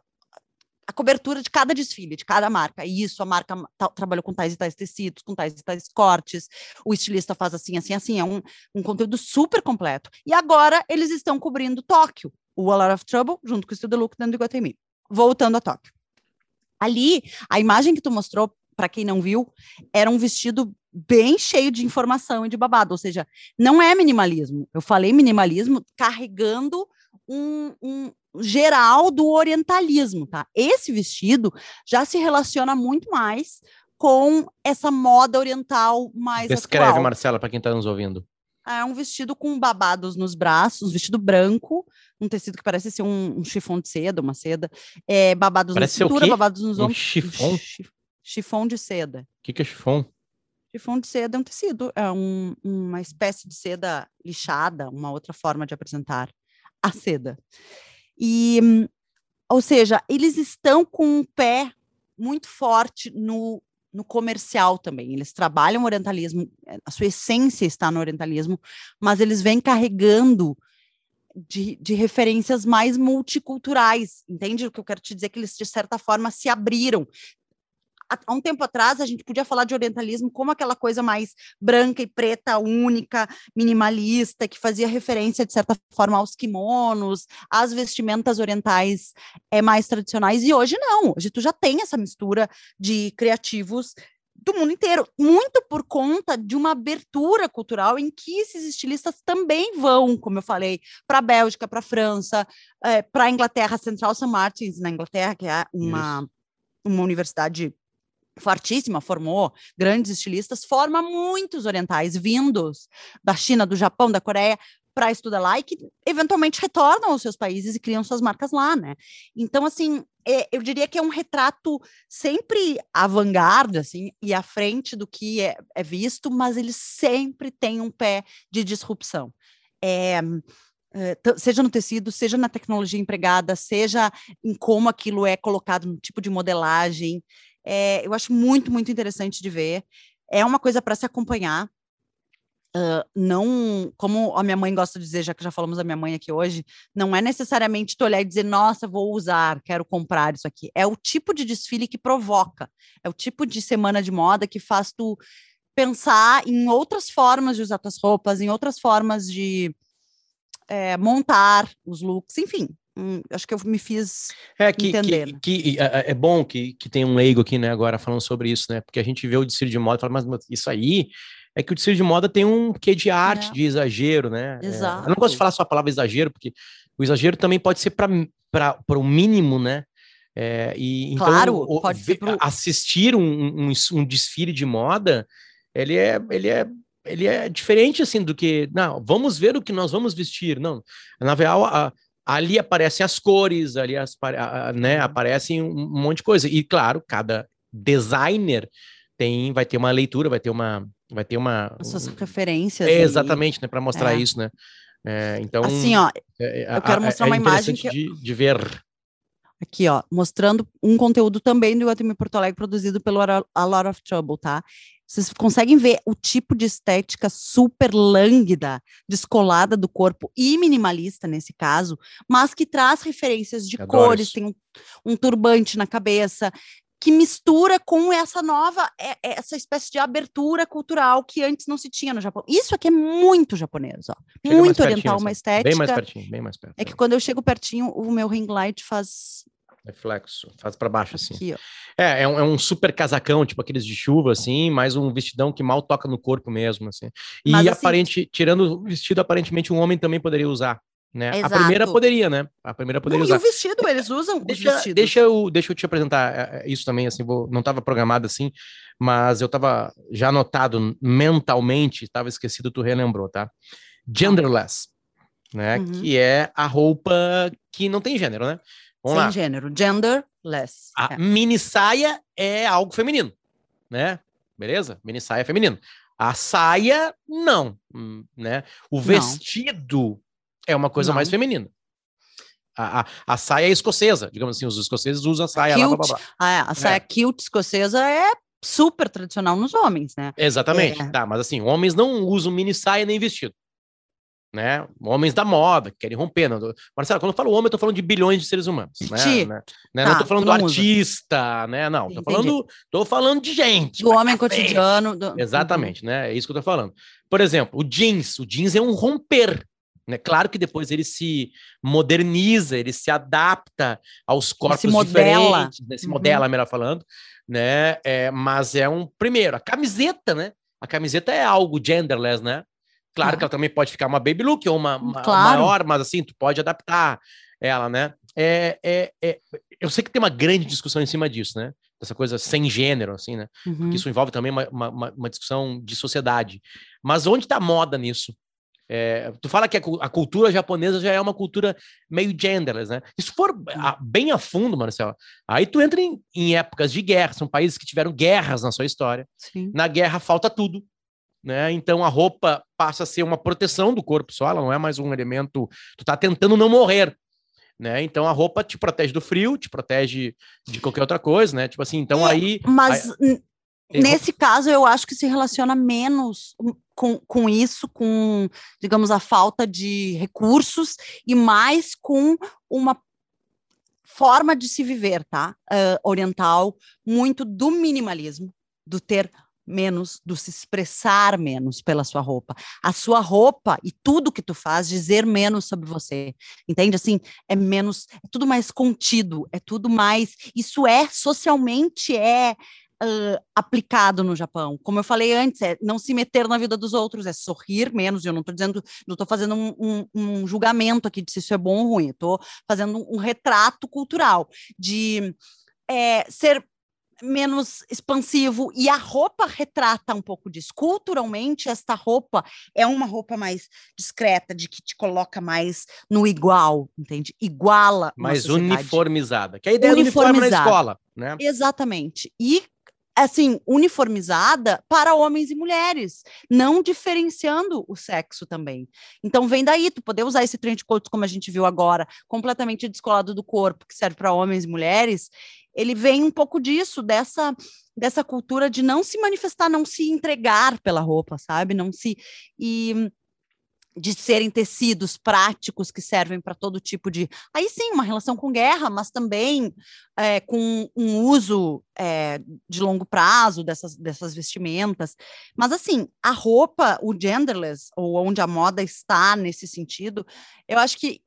a cobertura de cada desfile, de cada marca. E isso, a marca trabalhou com tais e tais tecidos, com tais e tais cortes, o estilista faz assim, assim, assim. É um, um conteúdo super completo. E agora eles estão cobrindo Tóquio, o A Lot of Trouble, junto com o Studio Look dentro do Iguatemi. Voltando a Tóquio. Ali, a imagem que tu mostrou, para quem não viu, era um vestido bem cheio de informação e de babado, ou seja, não é minimalismo. Eu falei minimalismo carregando um, um, geral do orientalismo, tá? Esse vestido já se relaciona muito mais com essa moda oriental mais Descreve, atual. Marcela, para quem está nos ouvindo. É um vestido com babados nos braços, um vestido branco, um tecido que parece ser um, um chifão de seda, uma seda, é, babados parece na cintura, babados nos ombros. Um chifão? chifão de seda. O que, que é chifão? Chifão de seda é um tecido, é um, uma espécie de seda lixada, uma outra forma de apresentar a seda. E, ou seja, eles estão com um pé muito forte no, no comercial também. Eles trabalham orientalismo, eh, a sua essência está no orientalismo, mas eles vêm carregando de, de, referências mais multiculturais, entende o que eu quero te dizer? Que eles, de certa forma, se abriram, há um tempo atrás a gente podia falar de orientalismo como aquela coisa mais branca e preta, única, minimalista, que fazia referência, de certa forma, aos kimonos, às vestimentas orientais é, mais tradicionais, e hoje não, hoje tu já tem essa mistura de criativos do mundo inteiro, muito por conta de uma abertura cultural em que esses estilistas também vão, como eu falei, para a Bélgica, para a França, é, para a Inglaterra, Central St. Martins, na Inglaterra, que é uma, uma universidade fortíssima, formou grandes estilistas, forma muitos orientais vindos da China, do Japão, da Coreia para estudar lá e que eventualmente retornam aos seus países e criam suas marcas lá, né? Então, assim, é, eu diria que é um retrato sempre avant-garde, assim, e à frente do que é, é visto, mas ele sempre tem um pé de disrupção. É, é seja no tecido, seja na tecnologia empregada, seja em como aquilo é colocado no tipo de modelagem, é, eu acho muito, muito interessante de ver. É uma coisa para se acompanhar. Uh, não, como a minha mãe gosta de dizer, já que já falamos da minha mãe aqui hoje, não é necessariamente tu olhar e dizer, nossa, vou usar, quero comprar isso aqui. É o tipo de desfile que provoca, é o tipo de semana de moda que faz tu pensar em outras formas de usar tuas roupas, em outras formas de é, montar os looks, enfim. Hum, acho que eu me fiz é, que, entender. Que, que, é, bom que, que tem um leigo aqui, né, agora falando sobre isso, né? Porque a gente vê o desfile de moda e fala, mas, mas isso aí é que o desfile de moda tem um quê de arte, é. de exagero, né? Exato. É, eu não gosto de falar só a palavra exagero, porque o exagero também pode ser para o mínimo, né? É, e, então, claro, o, pode ver, pro... assistir um, um, um, desfile de moda, ele é, ele é ele é diferente assim do que não vamos ver o que nós vamos vestir não na real a, ali aparecem as cores, ali as, né, uhum. aparecem um monte de coisa. E claro, cada designer tem, vai ter uma leitura, vai ter uma, vai ter uma as suas referências. É, exatamente, né, para mostrar é. isso, né? É, então, assim, ó, é, eu quero mostrar uma imagem que de, de ver. Aqui, ó, mostrando um conteúdo também do Iguatemi Porto Alegre produzido pelo A Lot of Trouble, tá? Vocês conseguem ver o tipo de estética super lânguida, descolada do corpo e minimalista nesse caso, mas que traz referências de cores, tem um, um, turbante na cabeça, que mistura com essa nova, é, é, essa espécie de abertura cultural que antes não se tinha no Japão. Isso aqui é muito japonês, ó. Chega muito oriental, uma estética. Bem mais pertinho, bem mais perto. É que quando eu chego pertinho, o meu ring light faz Reflexo, faz para baixo assim. Aqui. É, é um, é um super casacão, tipo aqueles de chuva, assim, mais um vestidão que mal toca no corpo mesmo, assim. E Mas, assim- aparente, tirando o vestido, aparentemente um homem também poderia usar, né? A primeira poderia, né? A primeira poderia Não, e usar. o vestido, eles usam Deixa, vestidos. deixa, eu, deixa eu te apresentar é, é, isso também, assim, vou, não estava programado assim, mas eu estava já anotado mentalmente, estava esquecido, tu relembrou, tá? Genderless, né? Uhum. Que é a roupa que não tem gênero, né? Vamos Sem lá. gênero, genderless. A É. mini saia é algo feminino, né? Beleza? Mini saia é feminino. A saia, não, hum, né? O vestido é uma coisa Não. mais feminina. A, a, a saia é escocesa, digamos assim, os escoceses usam a saia lá, blá, blá, blá. Ah, é, a saia kilt escocesa é super tradicional nos homens, né? Exatamente, É. tá, mas assim, homens não usam mini saia nem vestido. Né? Homens da moda, que querem romper. Não. Marcelo, quando eu falo homem, eu tô falando de bilhões de seres humanos. Né? Ti. Né? Né? Tá, não tô falando do usa. artista, né? Não, tô Entendi. falando, tô falando de gente. Do homem café. cotidiano. do- Exatamente, né? É isso que eu tô falando. Por exemplo, o jeans. O jeans é um romper. Né? Claro que depois ele se moderniza, ele se adapta aos corpos modela. diferentes, né? se Uhum. modela, melhor falando, né? É, mas é um primeiro, a camiseta, né? A camiseta é algo genderless, né? Claro que ela também pode ficar uma baby look ou uma, uma- Claro. maior, mas assim, tu pode adaptar ela, né? É, é, é, eu sei que tem uma grande discussão em cima disso, né? Dessa coisa sem gênero, assim, né? Uhum. porque isso envolve também uma, uma- uma, discussão de sociedade. Mas onde está a moda nisso? É, tu fala que a, a cultura japonesa já é uma cultura meio genderless, né? Se for a- bem a fundo, Marcelo, aí tu entra em, em épocas de guerra, são países que tiveram guerras na sua história. Sim. Na guerra falta tudo, né? Então a roupa passa a ser uma proteção do corpo só, ela não é mais um elemento. Tu tá tentando não morrer. Né? Então a roupa te protege do frio, te protege de qualquer outra coisa, né? Tipo assim, então É, aí Mas Eu- nesse caso, eu acho que se relaciona menos com, com isso, com, digamos, a falta de recursos e mais com uma forma de se viver, tá? Ah, oriental, muito do minimalismo, do ter menos, do se expressar menos pela sua roupa. A sua roupa e tudo que tu faz dizer menos sobre você. Entende? Assim, é menos, é tudo mais contido, é tudo mais. Isso é socialmente é ah, aplicado no Japão. Como eu falei antes, é não se meter na vida dos outros, é sorrir menos. Eu não estou dizendo, não estou fazendo um, um- um julgamento aqui de se isso é bom ou ruim. Estou fazendo um, um retrato cultural de é, ser menos expansivo e a roupa retrata um pouco disso. Culturalmente, esta roupa é uma roupa mais discreta, de que te coloca mais no igual, entende? Iguala mais uniformizada. Que é a ideia do uniforme na escola, né? Exatamente. E assim, uniformizada para homens e mulheres, não diferenciando o sexo também. Então vem daí tu poder usar esse trench coat como a gente viu agora, completamente descolado do corpo, que serve para homens e mulheres, ele vem um pouco disso, dessa dessa cultura de não se manifestar, não se entregar pela roupa, sabe? Não se e de serem tecidos práticos que servem para todo tipo de. Aí sim, uma relação com guerra, mas também é, com um uso é, de longo prazo dessas, dessas vestimentas. Mas, assim, a roupa, o genderless, ou onde a moda está nesse sentido, eu acho que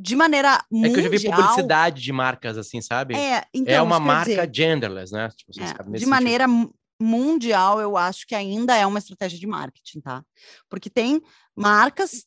de maneira É que eu já vi mundial, publicidade de marcas assim, sabe? É, então, é uma marca dizer, genderless, né? Tipo, é, sabe, de sentido. maneira mu- mundial, eu acho que ainda é uma estratégia de marketing, tá? Porque tem marcas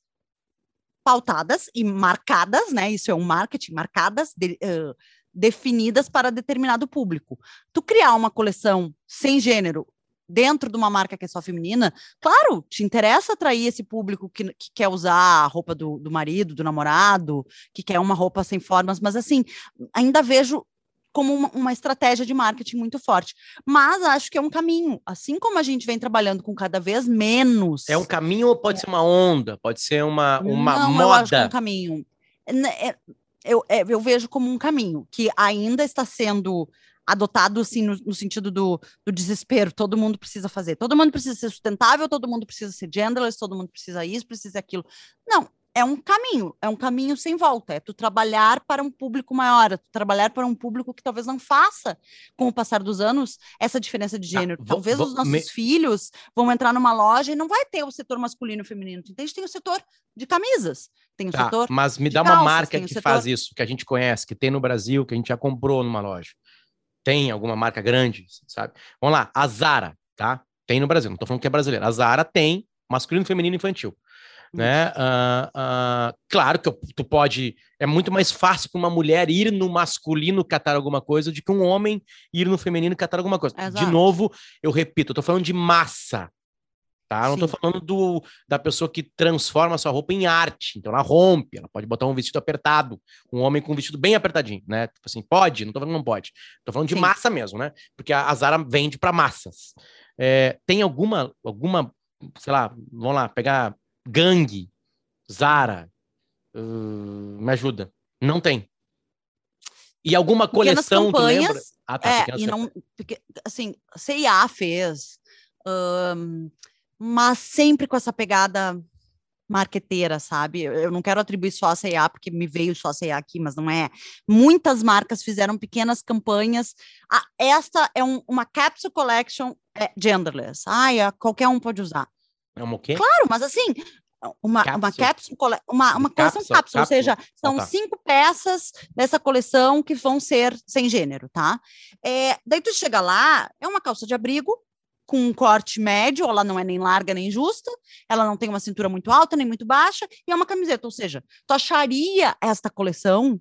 pautadas e marcadas, né? Isso é um marketing, marcadas, de- ãh, definidas para determinado público. Tu criar uma coleção sem gênero dentro de uma marca que é só feminina, claro, te interessa atrair esse público que, que quer usar a roupa do, do marido, do namorado, que quer uma roupa sem formas, mas assim, ainda vejo como uma, uma estratégia de marketing muito forte. Mas acho que é um caminho. Assim como a gente vem trabalhando com cada vez menos. É um caminho ou pode ser uma onda? Pode ser uma, uma Não, moda? eu acho que é um caminho. Né, é- Eu, é, eu vejo como um caminho que ainda está sendo adotado assim no, no sentido do, do desespero. Todo mundo precisa fazer. Todo mundo precisa ser sustentável, todo mundo precisa ser genderless, todo mundo precisa isso, precisa aquilo. Não, é um caminho, é um caminho sem volta, é tu trabalhar para um público maior, é tu trabalhar para um público que talvez não faça, com o passar dos anos, essa diferença de tá, gênero. Ah, vou, talvez vou, os nossos me... filhos vão entrar numa loja e não vai ter o setor masculino e feminino, tu entende? Tem o setor de camisas, tem o tá, setor Mas me dá calças, uma marca que setor... faz isso, que a gente conhece, que tem no Brasil, que a gente já comprou numa loja. Tem alguma marca grande, sabe? Vamos lá, a Zara, tá? Tem no Brasil, não tô falando que é brasileira. A Zara tem masculino, feminino e infantil né? Uh, uh, claro que tu pode. É muito mais fácil para uma mulher ir no masculino catar alguma coisa do que um homem ir no feminino catar alguma coisa. Exato. De novo, eu repito, eu tô falando de massa. Tá? Não estou falando do, da pessoa que transforma a sua roupa em arte. Então ela rompe, ela pode botar um vestido apertado, um homem com um vestido bem apertadinho, né? Tipo assim, pode? Não estou falando não pode. Estou falando de Sim. massa mesmo, né? Porque a, a Zara vende para massas. É, tem alguma, alguma, sei lá, vamos lá, pegar Gang, Zara, uh, me ajuda. Não tem. E alguma coleção, campanhas, Ah, tá, é, e não, porque, assim, CIA fez, um, mas sempre com essa pegada marqueteira, sabe? Eu não quero atribuir só a C&A, porque me veio só a C&A aqui, mas não é. Muitas marcas fizeram pequenas campanhas. Ah, esta é um, uma capsule collection é, genderless. Ai, qualquer um pode usar. É uma o quê? Claro, mas assim, uma, cápsula. uma cápsula, uma, uma coleção cápsula, cápsula, ou seja, são tá. cinco peças dessa coleção que vão ser sem gênero, tá? É, daí tu chega lá, é uma calça de abrigo com um corte médio, ela não é nem larga nem justa, ela não tem uma cintura muito alta nem muito baixa, e é uma camiseta, ou seja, tu acharia esta coleção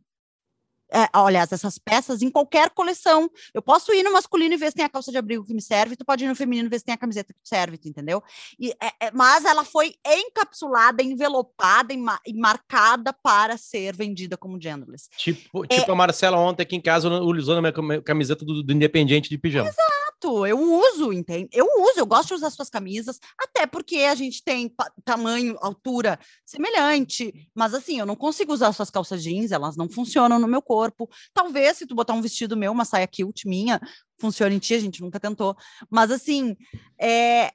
é, aliás, essas peças em qualquer coleção. Eu posso ir no masculino e ver se tem a calça de abrigo que me serve, tu pode ir no feminino e ver se tem a camiseta que te serve, entendeu? E, é, é, mas ela foi encapsulada, envelopada e, ma e, marcada para ser vendida como genderless. Tipo, é tipo a Marcela ontem aqui em casa usando a minha camiseta do, do Independente de pijama. Exato, eu uso, entende? Eu uso, eu gosto de usar suas camisas, até porque a gente tem tamanho, altura semelhante, mas assim, eu não consigo usar suas calças jeans, elas não funcionam no meu corpo. Talvez, se tu botar um vestido meu, uma saia kilt minha, funcione em ti, a gente nunca tentou. Mas, assim, é,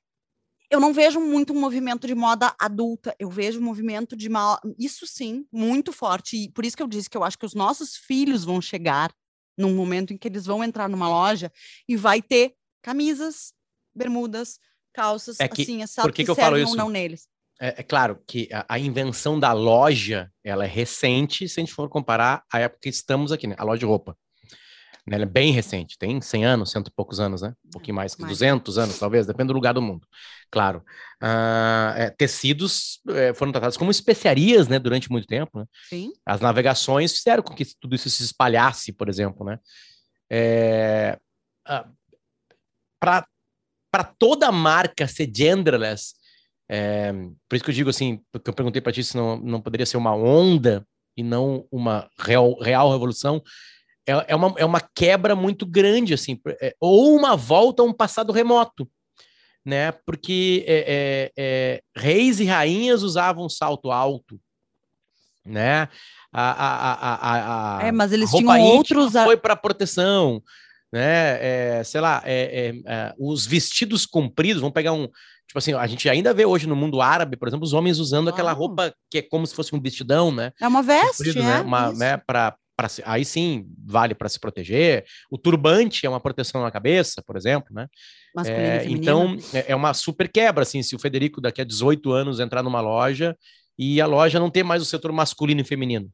eu não vejo muito um movimento de moda adulta, eu vejo um movimento de mal, isso sim, muito forte, e por isso que eu disse que eu acho que os nossos filhos vão chegar num momento em que eles vão entrar numa loja e vai ter camisas, bermudas, calças, é que, assim, por que, que, que eu falo isso? não neles. É, é, claro que a, a, invenção da loja ela é recente, se a gente for comparar a época que estamos aqui, né? A loja de roupa. Né? Ela é bem recente, tem 100 anos, cento e poucos anos, né? Um pouquinho mais, mais. 200 anos, talvez, depende do lugar do mundo. Claro. Uh, é, tecidos é, foram tratados como especiarias, né? Durante muito tempo, né? Sim. As navegações fizeram com que tudo isso se espalhasse, por exemplo, né? É, uh, Para toda marca ser genderless, é, por isso que eu digo assim, porque eu perguntei para ti se não, não poderia ser uma onda e não uma real, real revolução. É, é, uma, é uma quebra muito grande, assim, é, ou uma volta a um passado remoto, né? Porque é, é, é reis e rainhas usavam salto alto, né? A, a, a, a, é, mas eles tinham outros. Foi para proteção, né? É, sei lá, é, os vestidos compridos, vamos pegar um. Tipo assim, a gente ainda vê hoje no mundo árabe, por exemplo, os homens usando oh. aquela roupa que é como se fosse um vestidão, né? É uma veste, comprido, né? Uma, né? Pra, pra, aí sim vale para se proteger. O turbante é uma proteção na cabeça, por exemplo, né? É, então é, é uma super quebra, assim, se o Federico daqui a 18 anos entrar numa loja e a loja não ter mais o setor masculino e feminino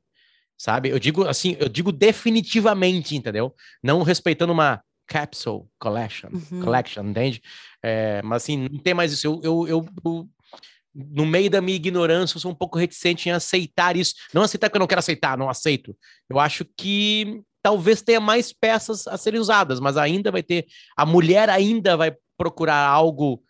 sabe? Eu digo assim, eu digo definitivamente, entendeu? Não respeitando uma capsule collection, uhum. collection, entende? É, mas assim, não tem mais isso. Eu, eu, eu, eu, no meio da minha ignorância, eu sou um pouco reticente em aceitar isso. Não aceitar porque eu não quero aceitar, não aceito. Eu acho que talvez tenha mais peças a serem usadas, mas ainda vai ter. A mulher ainda vai procurar algo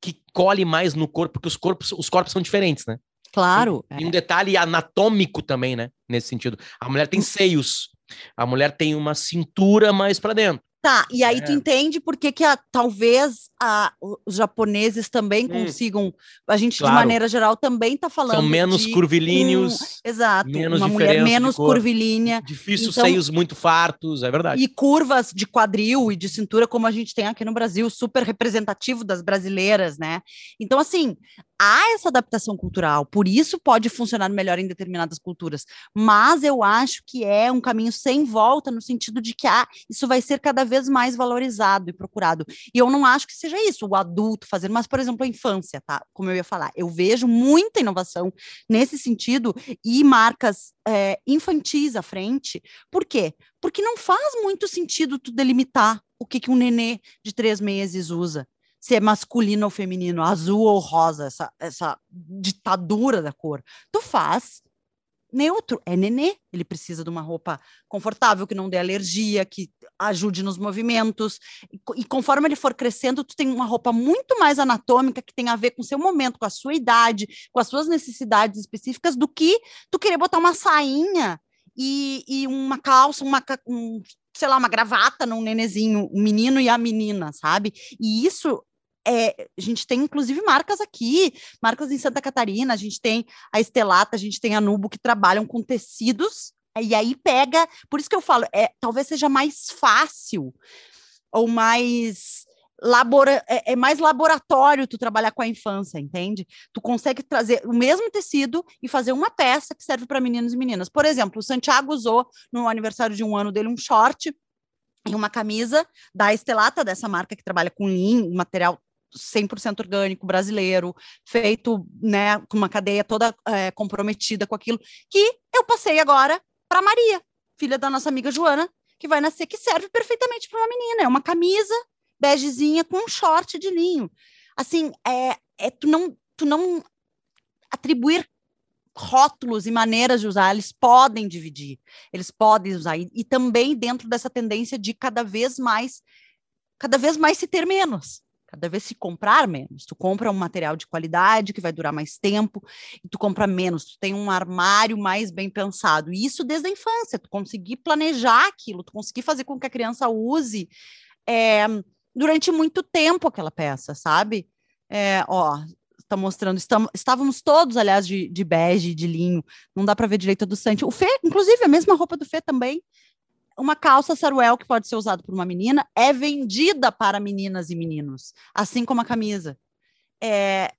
que colhe mais no corpo, porque os corpos, os corpos são diferentes, né? Claro. E, é. um detalhe anatômico também, né? Nesse sentido. A mulher tem seios. A mulher tem uma cintura mais para dentro. Tá, e aí é. tu entende por que, que a, talvez a, os japoneses também hum. consigam, a gente claro. de maneira geral também tá falando. São menos curvilíneos. Um, exato, menos uma mulher menos curvilínea. Difícil então, seios muito fartos, é verdade. E curvas de quadril e de cintura como a gente tem aqui no Brasil, super representativo das brasileiras, né? Então, assim, há essa adaptação cultural, por isso pode funcionar melhor em determinadas culturas, mas eu acho que é um caminho sem volta no sentido de que ah, isso vai ser cada vez mais valorizado e procurado. E eu não acho que seja isso, o adulto fazer, mas, por exemplo, a infância, tá? Como eu ia falar, eu vejo muita inovação nesse sentido e marcas é, infantis à frente. Por quê? Porque não faz muito sentido tu delimitar o que, que um nenê de três meses usa se é masculino ou feminino, azul ou rosa, essa, essa ditadura da cor. Tu faz neutro, é nenê, ele precisa de uma roupa confortável, que não dê alergia, que ajude nos movimentos, e, e, conforme ele for crescendo, tu tem uma roupa muito mais anatômica, que tem a ver com o seu momento, com a sua idade, com as suas necessidades específicas, do que tu querer botar uma sainha e, e uma calça, uma, um, sei lá, uma gravata num nenezinho, o menino e a menina, sabe? E isso é, a gente tem inclusive marcas aqui, marcas em Santa Catarina, a gente tem a Estelata, a gente tem a Nubo que trabalham com tecidos, e aí pega, por isso que eu falo, é, talvez seja mais fácil ou mais labora, é, é, mais laboratório tu trabalhar com a infância, entende? Tu consegue trazer o mesmo tecido e fazer uma peça que serve para meninos e meninas. Por exemplo, o Santiago usou no aniversário de um ano dele um short e uma camisa da Estelata, dessa marca que trabalha com linho, material 100% orgânico brasileiro, feito né, com uma cadeia toda é, comprometida com aquilo, que eu passei agora para Maria, filha da nossa amiga Joana, que vai nascer, que serve perfeitamente para uma menina. É uma camisa begezinha com um short de linho. Assim, é, é tu não, tu não atribuir rótulos e maneiras de usar, eles podem dividir, eles podem usar, e, e também dentro dessa tendência de cada vez mais, cada vez mais se ter menos cada vez se comprar menos. Tu compra um material de qualidade que vai durar mais tempo e tu compra menos. Tu tem um armário mais bem pensado. E isso desde a infância. Tu conseguir planejar aquilo, tu conseguir fazer com que a criança use é, durante muito tempo aquela peça, sabe? É, ó, está mostrando, estamos, estávamos todos, aliás, de, de bege, de linho, não dá para ver direito a do Santi. O Fê, inclusive, a mesma roupa do Fê também, uma calça saruel que pode ser usada por uma menina é vendida para meninas e meninos, assim como a camisa. É,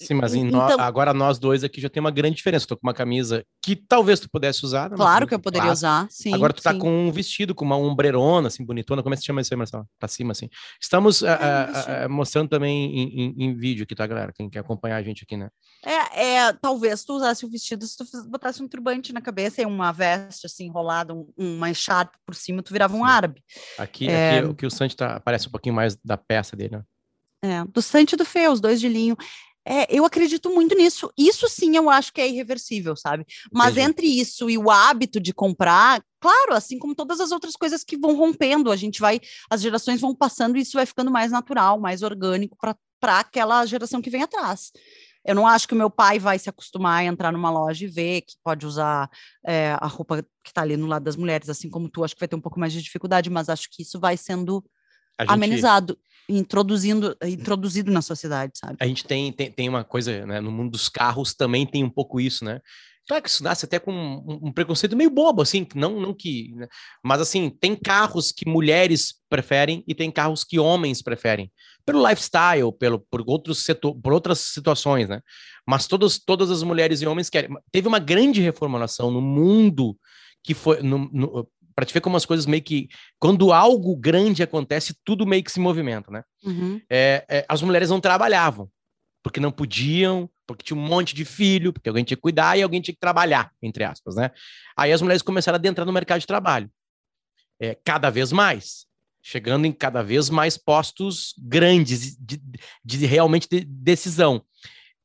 Sim, mas então, agora nós dois aqui já tem uma grande diferença. Estou com uma camisa que talvez tu pudesse usar. Né? Claro que eu poderia clássico. usar, sim. Agora tu tá sim. com um vestido, com uma ombreirona, assim, bonitona. Como é que se chama isso aí, Marcelo? Pra cima, assim. Estamos é, uh, uh, mostrando também em, em, em, vídeo aqui, tá, galera? Quem quer acompanhar a gente aqui, né? É, é, talvez tu usasse o vestido, se tu botasse um turbante na cabeça e uma veste, assim, enrolada, um, uma echarpe por cima, tu virava um sim. árabe. Aqui, é... aqui o que o Santi tá, aparece um pouquinho mais da peça dele, né? É, do Santi e do Fê, os dois de linho. É, eu acredito muito nisso. Isso sim eu acho que é irreversível, sabe? Mas Entendi. entre isso e o hábito de comprar, claro, assim como todas as outras coisas que vão rompendo, a gente vai, as gerações vão passando e isso vai ficando mais natural, mais orgânico para aquela geração que vem atrás. Eu não acho que o meu pai vai se acostumar a entrar numa loja e ver que pode usar é, a roupa que está ali no lado das mulheres, assim como tu, acho que vai ter um pouco mais de dificuldade, mas acho que isso vai sendo gente... amenizado introduzindo, introduzido na sociedade, sabe? A gente tem, tem, tem uma coisa, né, no mundo dos carros também tem um pouco isso, né? Claro que isso nasce até com um, um preconceito meio bobo, assim, não, não que. Né? Mas, assim, tem carros que mulheres preferem e tem carros que homens preferem. Pelo lifestyle, pelo, por, outros setor, por outras situações, né? Mas todas, todas as mulheres e homens querem. Teve uma grande reformulação no mundo que foi. No, no, para te ver como as coisas meio que. Quando algo grande acontece, tudo meio que se movimenta, né? Uhum. É, é, as mulheres não trabalhavam, porque não podiam, porque tinha um monte de filho, porque alguém tinha que cuidar e alguém tinha que trabalhar, entre aspas, né? Aí as mulheres começaram a adentrar no mercado de trabalho. É, cada vez mais. Chegando em cada vez mais postos grandes de, de realmente de decisão.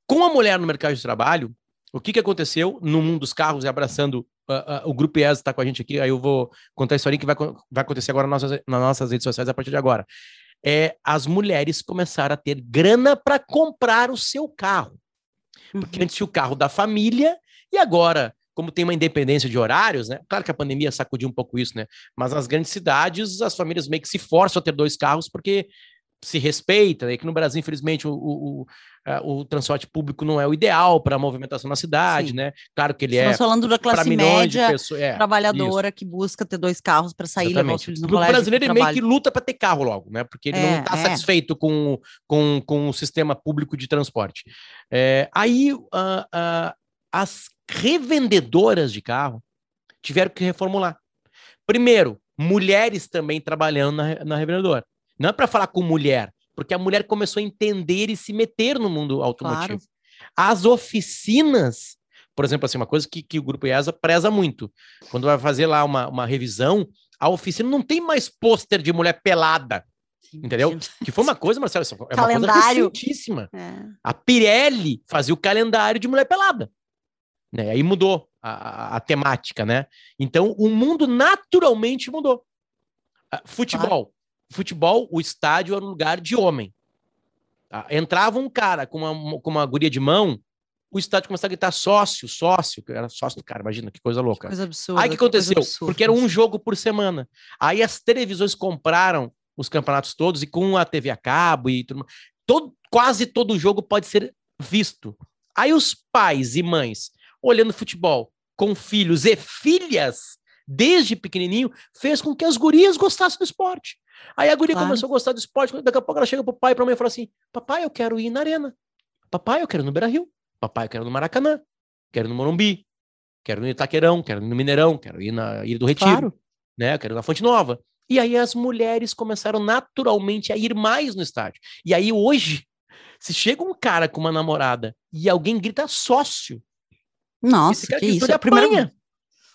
Com a mulher no mercado de trabalho, o que, que aconteceu no mundo dos carros, abraçando uh, uh, o Grupo IES está com a gente aqui, aí eu vou contar a história que vai, vai acontecer agora nas nossas, nas nossas redes sociais a partir de agora. É, as mulheres começaram a ter grana para comprar o seu carro. Porque uhum. antes tinha o carro da família e agora, como tem uma independência de horários, né? Claro que a pandemia sacudiu um pouco isso, né? Mas nas grandes cidades, as famílias meio que se forçam a ter dois carros porque se respeita, né? que no Brasil, infelizmente, o, o, o, o transporte público não é o ideal para a movimentação na cidade, Sim. né? Claro que ele Estamos é. falando da classe média pessoas, é, trabalhadora isso. que busca ter dois carros para sair Exatamente. levar os filhos no o colégio. O brasileiro é meio que luta para ter carro logo, né? Porque ele é, não está é. satisfeito com, com, com o sistema público de transporte. É, aí uh, uh, as revendedoras de carro tiveram que reformular. Primeiro, mulheres também trabalhando na, na revendedora. Não é para falar com mulher, porque a mulher começou a entender e se meter no mundo automotivo. Claro. As oficinas, por exemplo, assim, uma coisa que, que o Grupo IESA preza muito. Quando vai fazer lá uma, uma revisão, a oficina não tem mais pôster de mulher pelada. Entendeu? Que foi uma coisa, Marcelo, é uma calendário. coisa recentíssima. É. A Pirelli fazia o calendário de mulher pelada. Né? Aí mudou a, a, a temática, né? Então, o mundo naturalmente mudou. Uh, futebol. Futebol, o estádio era um lugar de homem. Tá? Entrava um cara com uma, com uma guria de mão, o estádio começava a gritar sócio, sócio, que era sócio do cara, imagina que coisa louca. Que coisa absurda. Aí o que aconteceu? Porque era um jogo por semana. Aí as televisões compraram os campeonatos todos e com a TV a cabo e tudo, todo, quase todo jogo pode ser visto. Aí os pais e mães olhando futebol com filhos e filhas desde pequenininho fez com que as gurias gostassem do esporte. Aí a guria claro. começou a gostar do esporte, daqui a pouco ela chega pro pai e pra mãe e fala assim: Papai, eu quero ir na arena. Papai, eu quero ir no Beira Rio. Papai, eu quero ir no Maracanã. Quero ir no Morumbi. Quero ir no Itaquerão. Quero ir no Mineirão. Quero ir na Ilha do Retiro. Claro. Né? Quero ir na Fonte Nova. E aí as mulheres começaram naturalmente a ir mais no estádio. E aí hoje, se chega um cara com uma namorada e alguém grita sócio. Nossa, que isso? Ele apanha.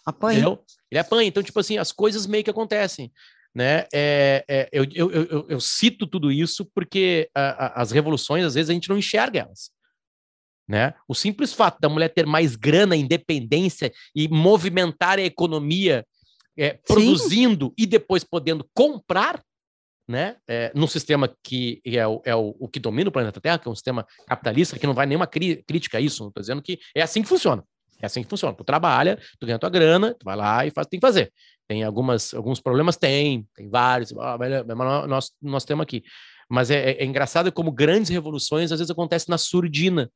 Apanha. Entendeu? Ele apanha. Então, tipo assim, as coisas meio que acontecem. Né? É, é, eu, eu, eu, eu, cito tudo isso porque a, a, as revoluções, às vezes, a gente não enxerga elas. Né? O simples fato da mulher ter mais grana, independência e movimentar a economia é, produzindo e depois podendo comprar, né? É, num sistema que é, o, é o, o, que domina o planeta Terra, que é um sistema capitalista, que não vai nenhuma crítica a isso, não estou dizendo que é assim que funciona. É assim que funciona. Tu trabalha, tu ganha tua grana, tu vai lá e faz, tem que fazer. Tem algumas, alguns problemas? Tem, tem vários, mas nós, nós temos aqui. Mas é, é, é engraçado como grandes revoluções às vezes acontecem na surdina,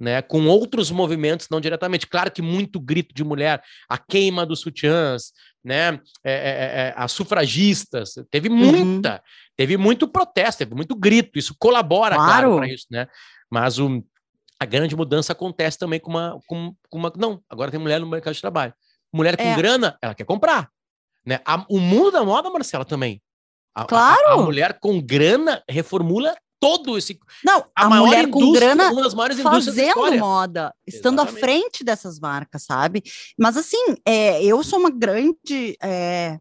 né, com outros movimentos, não diretamente. Claro que muito grito de mulher, a queima dos sutiãs, né, é, é, é, é as sufragistas, teve uhum. muita, uhum. teve muito protesto, teve muito grito, isso colabora, claro, claro para isso, né, mas o, a grande mudança acontece também com uma, com, com uma, não, agora tem mulher no mercado de trabalho. Mulher com é. grana, ela quer comprar. Né? A, o mundo da moda, Marcela, também. A, claro. A, a, mulher com grana reformula todo esse. Não, a, mulher com grana uma das maiores fazendo moda, estando Exatamente. à frente dessas marcas, sabe? Mas assim, é, eu sou uma grande. É,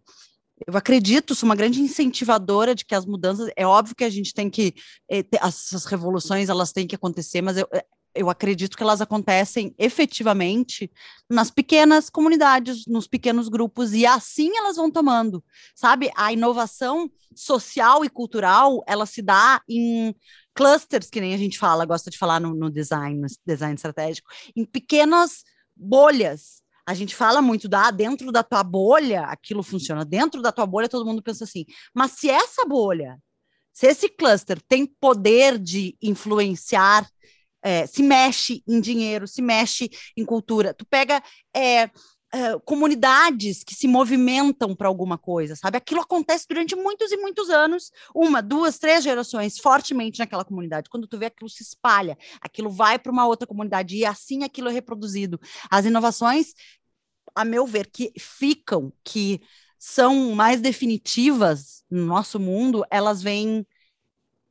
eu acredito, sou uma grande incentivadora de que as mudanças. É óbvio que a gente tem que. É, ter, essas revoluções elas têm que acontecer, mas eu, eu acredito que elas acontecem efetivamente nas pequenas comunidades, nos pequenos grupos, e assim elas vão tomando, sabe? A inovação social e cultural, ela se dá em clusters, que nem a gente fala, gosta de falar no, no design, no design estratégico, em pequenas bolhas. A gente fala muito da ah, dentro da tua bolha, aquilo funciona. Dentro da tua bolha, todo mundo pensa assim. Mas se essa bolha, se esse cluster tem poder de influenciar é, se mexe em dinheiro, se mexe em cultura. Tu pega é, é, comunidades que se movimentam para alguma coisa, sabe? Aquilo acontece durante muitos e muitos anos, uma, duas, três gerações, fortemente naquela comunidade. Quando tu vê aquilo se espalha, aquilo vai para uma outra comunidade e assim aquilo é reproduzido. As inovações, a meu ver, que ficam, que são mais definitivas no nosso mundo, elas vêm,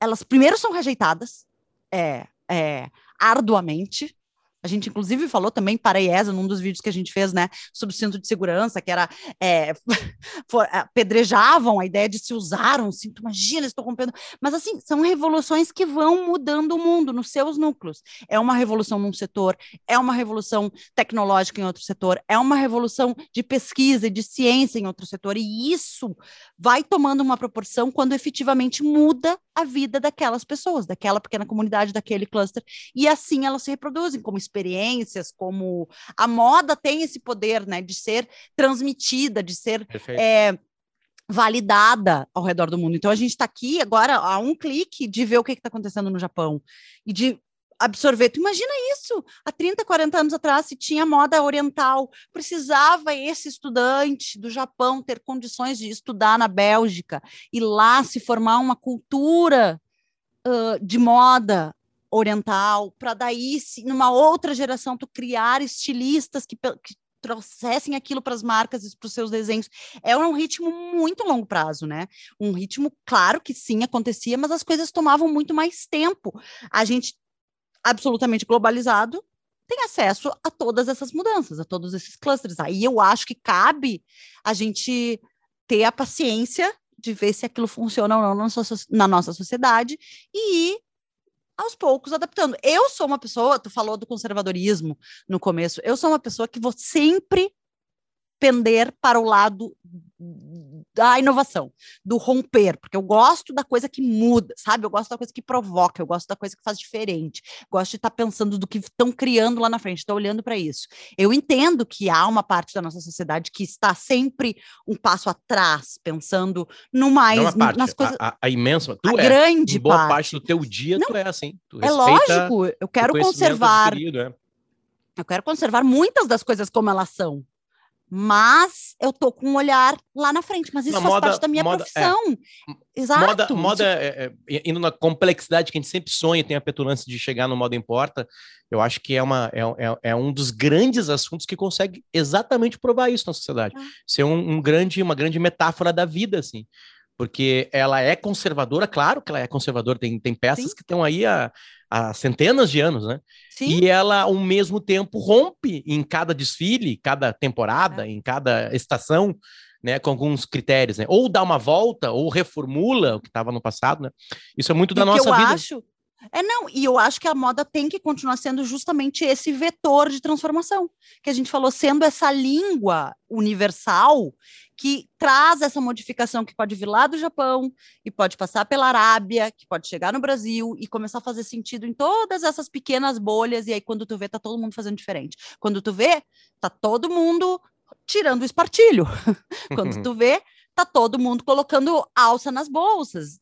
elas primeiro são rejeitadas, é, é, arduamente. A gente, inclusive, falou também para a IESA, num dos vídeos que a gente fez, né, sobre o cinto de segurança, que era. É, for, apedrejavam a ideia de se usar um cinto. Imagina, estou rompendo. Mas, assim, são revoluções que vão mudando o mundo nos seus núcleos. É uma revolução num setor, é uma revolução tecnológica em outro setor, é uma revolução de pesquisa e de ciência em outro setor. E isso vai tomando uma proporção quando efetivamente muda a vida daquelas pessoas, daquela pequena comunidade, daquele cluster. E assim elas se reproduzem como experiências, como a moda tem esse poder, né, de ser transmitida, de ser é, validada ao redor do mundo. Então a gente está aqui agora a um clique de ver o que está acontecendo no Japão e de absorver. Tu imagina isso? Há 30, 40 anos atrás, se tinha moda oriental, precisava esse estudante do Japão ter condições de estudar na Bélgica e lá se formar uma cultura uh, de moda oriental, para daí, se, numa outra geração, tu criar estilistas que, que trouxessem aquilo para as marcas e para os seus desenhos. É um ritmo muito longo prazo, né? Um ritmo, claro que sim, acontecia, mas as coisas tomavam muito mais tempo. A gente, absolutamente globalizado, tem acesso a todas essas mudanças, a todos esses clusters. Aí eu acho que cabe a gente ter a paciência de ver se aquilo funciona ou não na, na nossa sociedade e ir aos poucos adaptando. Eu sou uma pessoa, tu falou do conservadorismo no começo, eu sou uma pessoa que vou sempre pender para o lado da inovação, do romper, porque eu gosto da coisa que muda, sabe? Eu gosto da coisa que provoca, eu gosto da coisa que faz diferente, gosto de estar tá pensando do que estão criando lá na frente, estou olhando para isso. Eu entendo que há uma parte da nossa sociedade que está sempre um passo atrás, pensando no mais, Não parte, nas coisas. A, a imensa, tu a é, grande boa parte. parte do teu dia, Não, tu é assim. Tu é lógico, eu quero conservar. É. Eu quero conservar muitas das coisas como elas são mas eu tô com um olhar lá na frente, mas isso faz moda, parte da minha moda, é. profissão. É. Exato. Moda, moda é, é, indo na complexidade que a gente sempre sonha, tem a petulância de chegar no modo importa, eu acho que é, uma, é, é, é, um dos grandes assuntos que consegue exatamente provar isso na sociedade. Ah. Ser um, um, grande, uma grande metáfora da vida, assim porque ela é conservadora, claro que ela é conservadora, tem, tem peças Sim. que estão aí há, há, centenas de anos, né? Sim. E ela, ao mesmo tempo, rompe em cada desfile, cada temporada, é. em cada estação, né, com alguns critérios, né? Ou dá uma volta, ou reformula o que estava no passado, né? Isso é muito da nossa eu vida. Acho... É, não, e eu acho que a moda tem que continuar sendo justamente esse vetor de transformação, que a gente falou, sendo essa língua universal que traz essa modificação que pode vir lá do Japão e pode passar pela Arábia, que pode chegar no Brasil e começar a fazer sentido em todas essas pequenas bolhas, e aí quando tu vê, tá todo mundo fazendo diferente. Quando tu vê, tá todo mundo tirando o espartilho. quando tu vê, tá todo mundo colocando alça nas bolsas.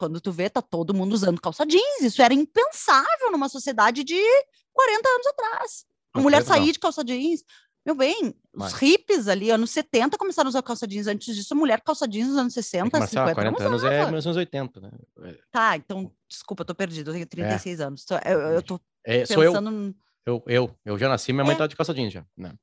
Quando tu vê, tá todo mundo usando calça jeans. Isso era impensável numa sociedade de 40 anos atrás. A mulher sair de calça jeans. Meu bem, Mas... os hippies ali, anos 70, começaram a usar calça jeans. Antes disso, mulher calça jeans nos anos 60, é 50. 40 anos é 1980, né? É. Tá, então, desculpa, eu tô perdido. Eu tenho 36 é. anos. Eu, eu tô é, pensando... Eu, eu, eu, eu já nasci, minha mãe é. tá de calça jeans já. Né?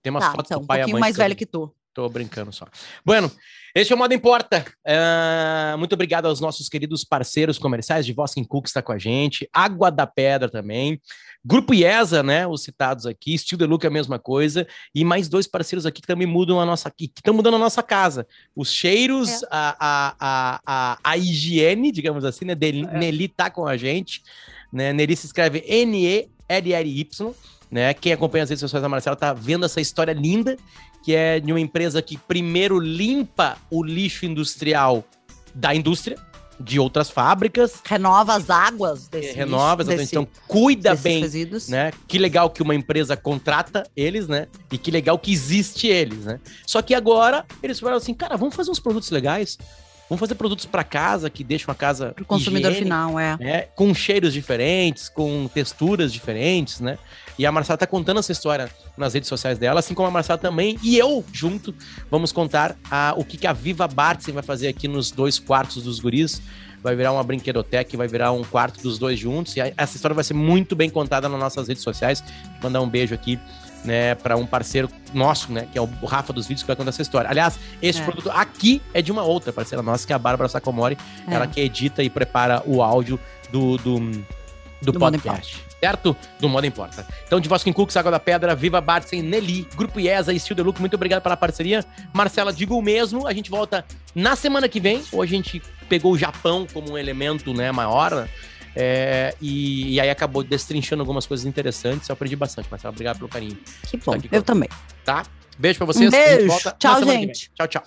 Tem umas tá, fotos então, do pai um pouquinho mais velho que tu. Tô brincando só. Bueno, este é o Modo Importa. Uh, muito obrigado aos nossos queridos parceiros comerciais de Voskin Cook está com a gente, Água da Pedra também, Grupo IESA, né, os citados aqui, Steel Look é a mesma coisa, e mais dois parceiros aqui que também mudam a nossa, que estão mudando a nossa casa. Os cheiros, é. a, a, a, a, a, higiene, digamos assim, né, de, é. Nelly tá com a gente, né, Nelly se escreve N-E-L-L-Y, né, quem acompanha as redes sociais da Marcela tá vendo essa história linda que é de uma empresa que primeiro limpa o lixo industrial da indústria, de outras fábricas. Renova as águas desse Renova, lixo, desse, então cuida bem, resíduos. né? Que legal que uma empresa contrata eles, né? E que legal que existe eles, né? Só que agora eles falaram assim, cara, vamos fazer uns produtos legais. Vamos fazer produtos para casa que deixam a casa para o consumidor final, é. Né? Com cheiros diferentes, com texturas diferentes, né? E a Marcela tá contando essa história nas redes sociais dela, assim como a Marcela também, e eu junto, vamos contar a, o que, que a Viva Bartzen vai fazer aqui nos dois quartos dos guris. Vai virar uma brinquedoteca, vai virar um quarto dos dois juntos. E essa história vai ser muito bem contada nas nossas redes sociais. Vou mandar um beijo aqui né, para um parceiro nosso, né, que é o Rafa dos Vídeos, que vai contar essa história. Aliás, esse é. produto aqui é de uma outra parceira nossa, que é a Bárbara Sacomori, é. ela que edita e prepara o áudio do, do, do, do podcast certo? Do Modo Importa. Então, de Voskin Cooks, Água da Pedra, Viva Bartzen, Nelly, Grupo IESA e Steel Deluxe, muito obrigado pela parceria. Marcela, digo o mesmo, a gente volta na semana que vem. Hoje a gente pegou o Japão como um elemento né, maior, né? É, e, e, aí acabou destrinchando algumas coisas interessantes. Eu aprendi bastante, Marcela. Obrigado pelo carinho. Que bom, eu também. Tá? Beijo pra vocês. Um beijo. Tchau, gente. Tchau, tchau.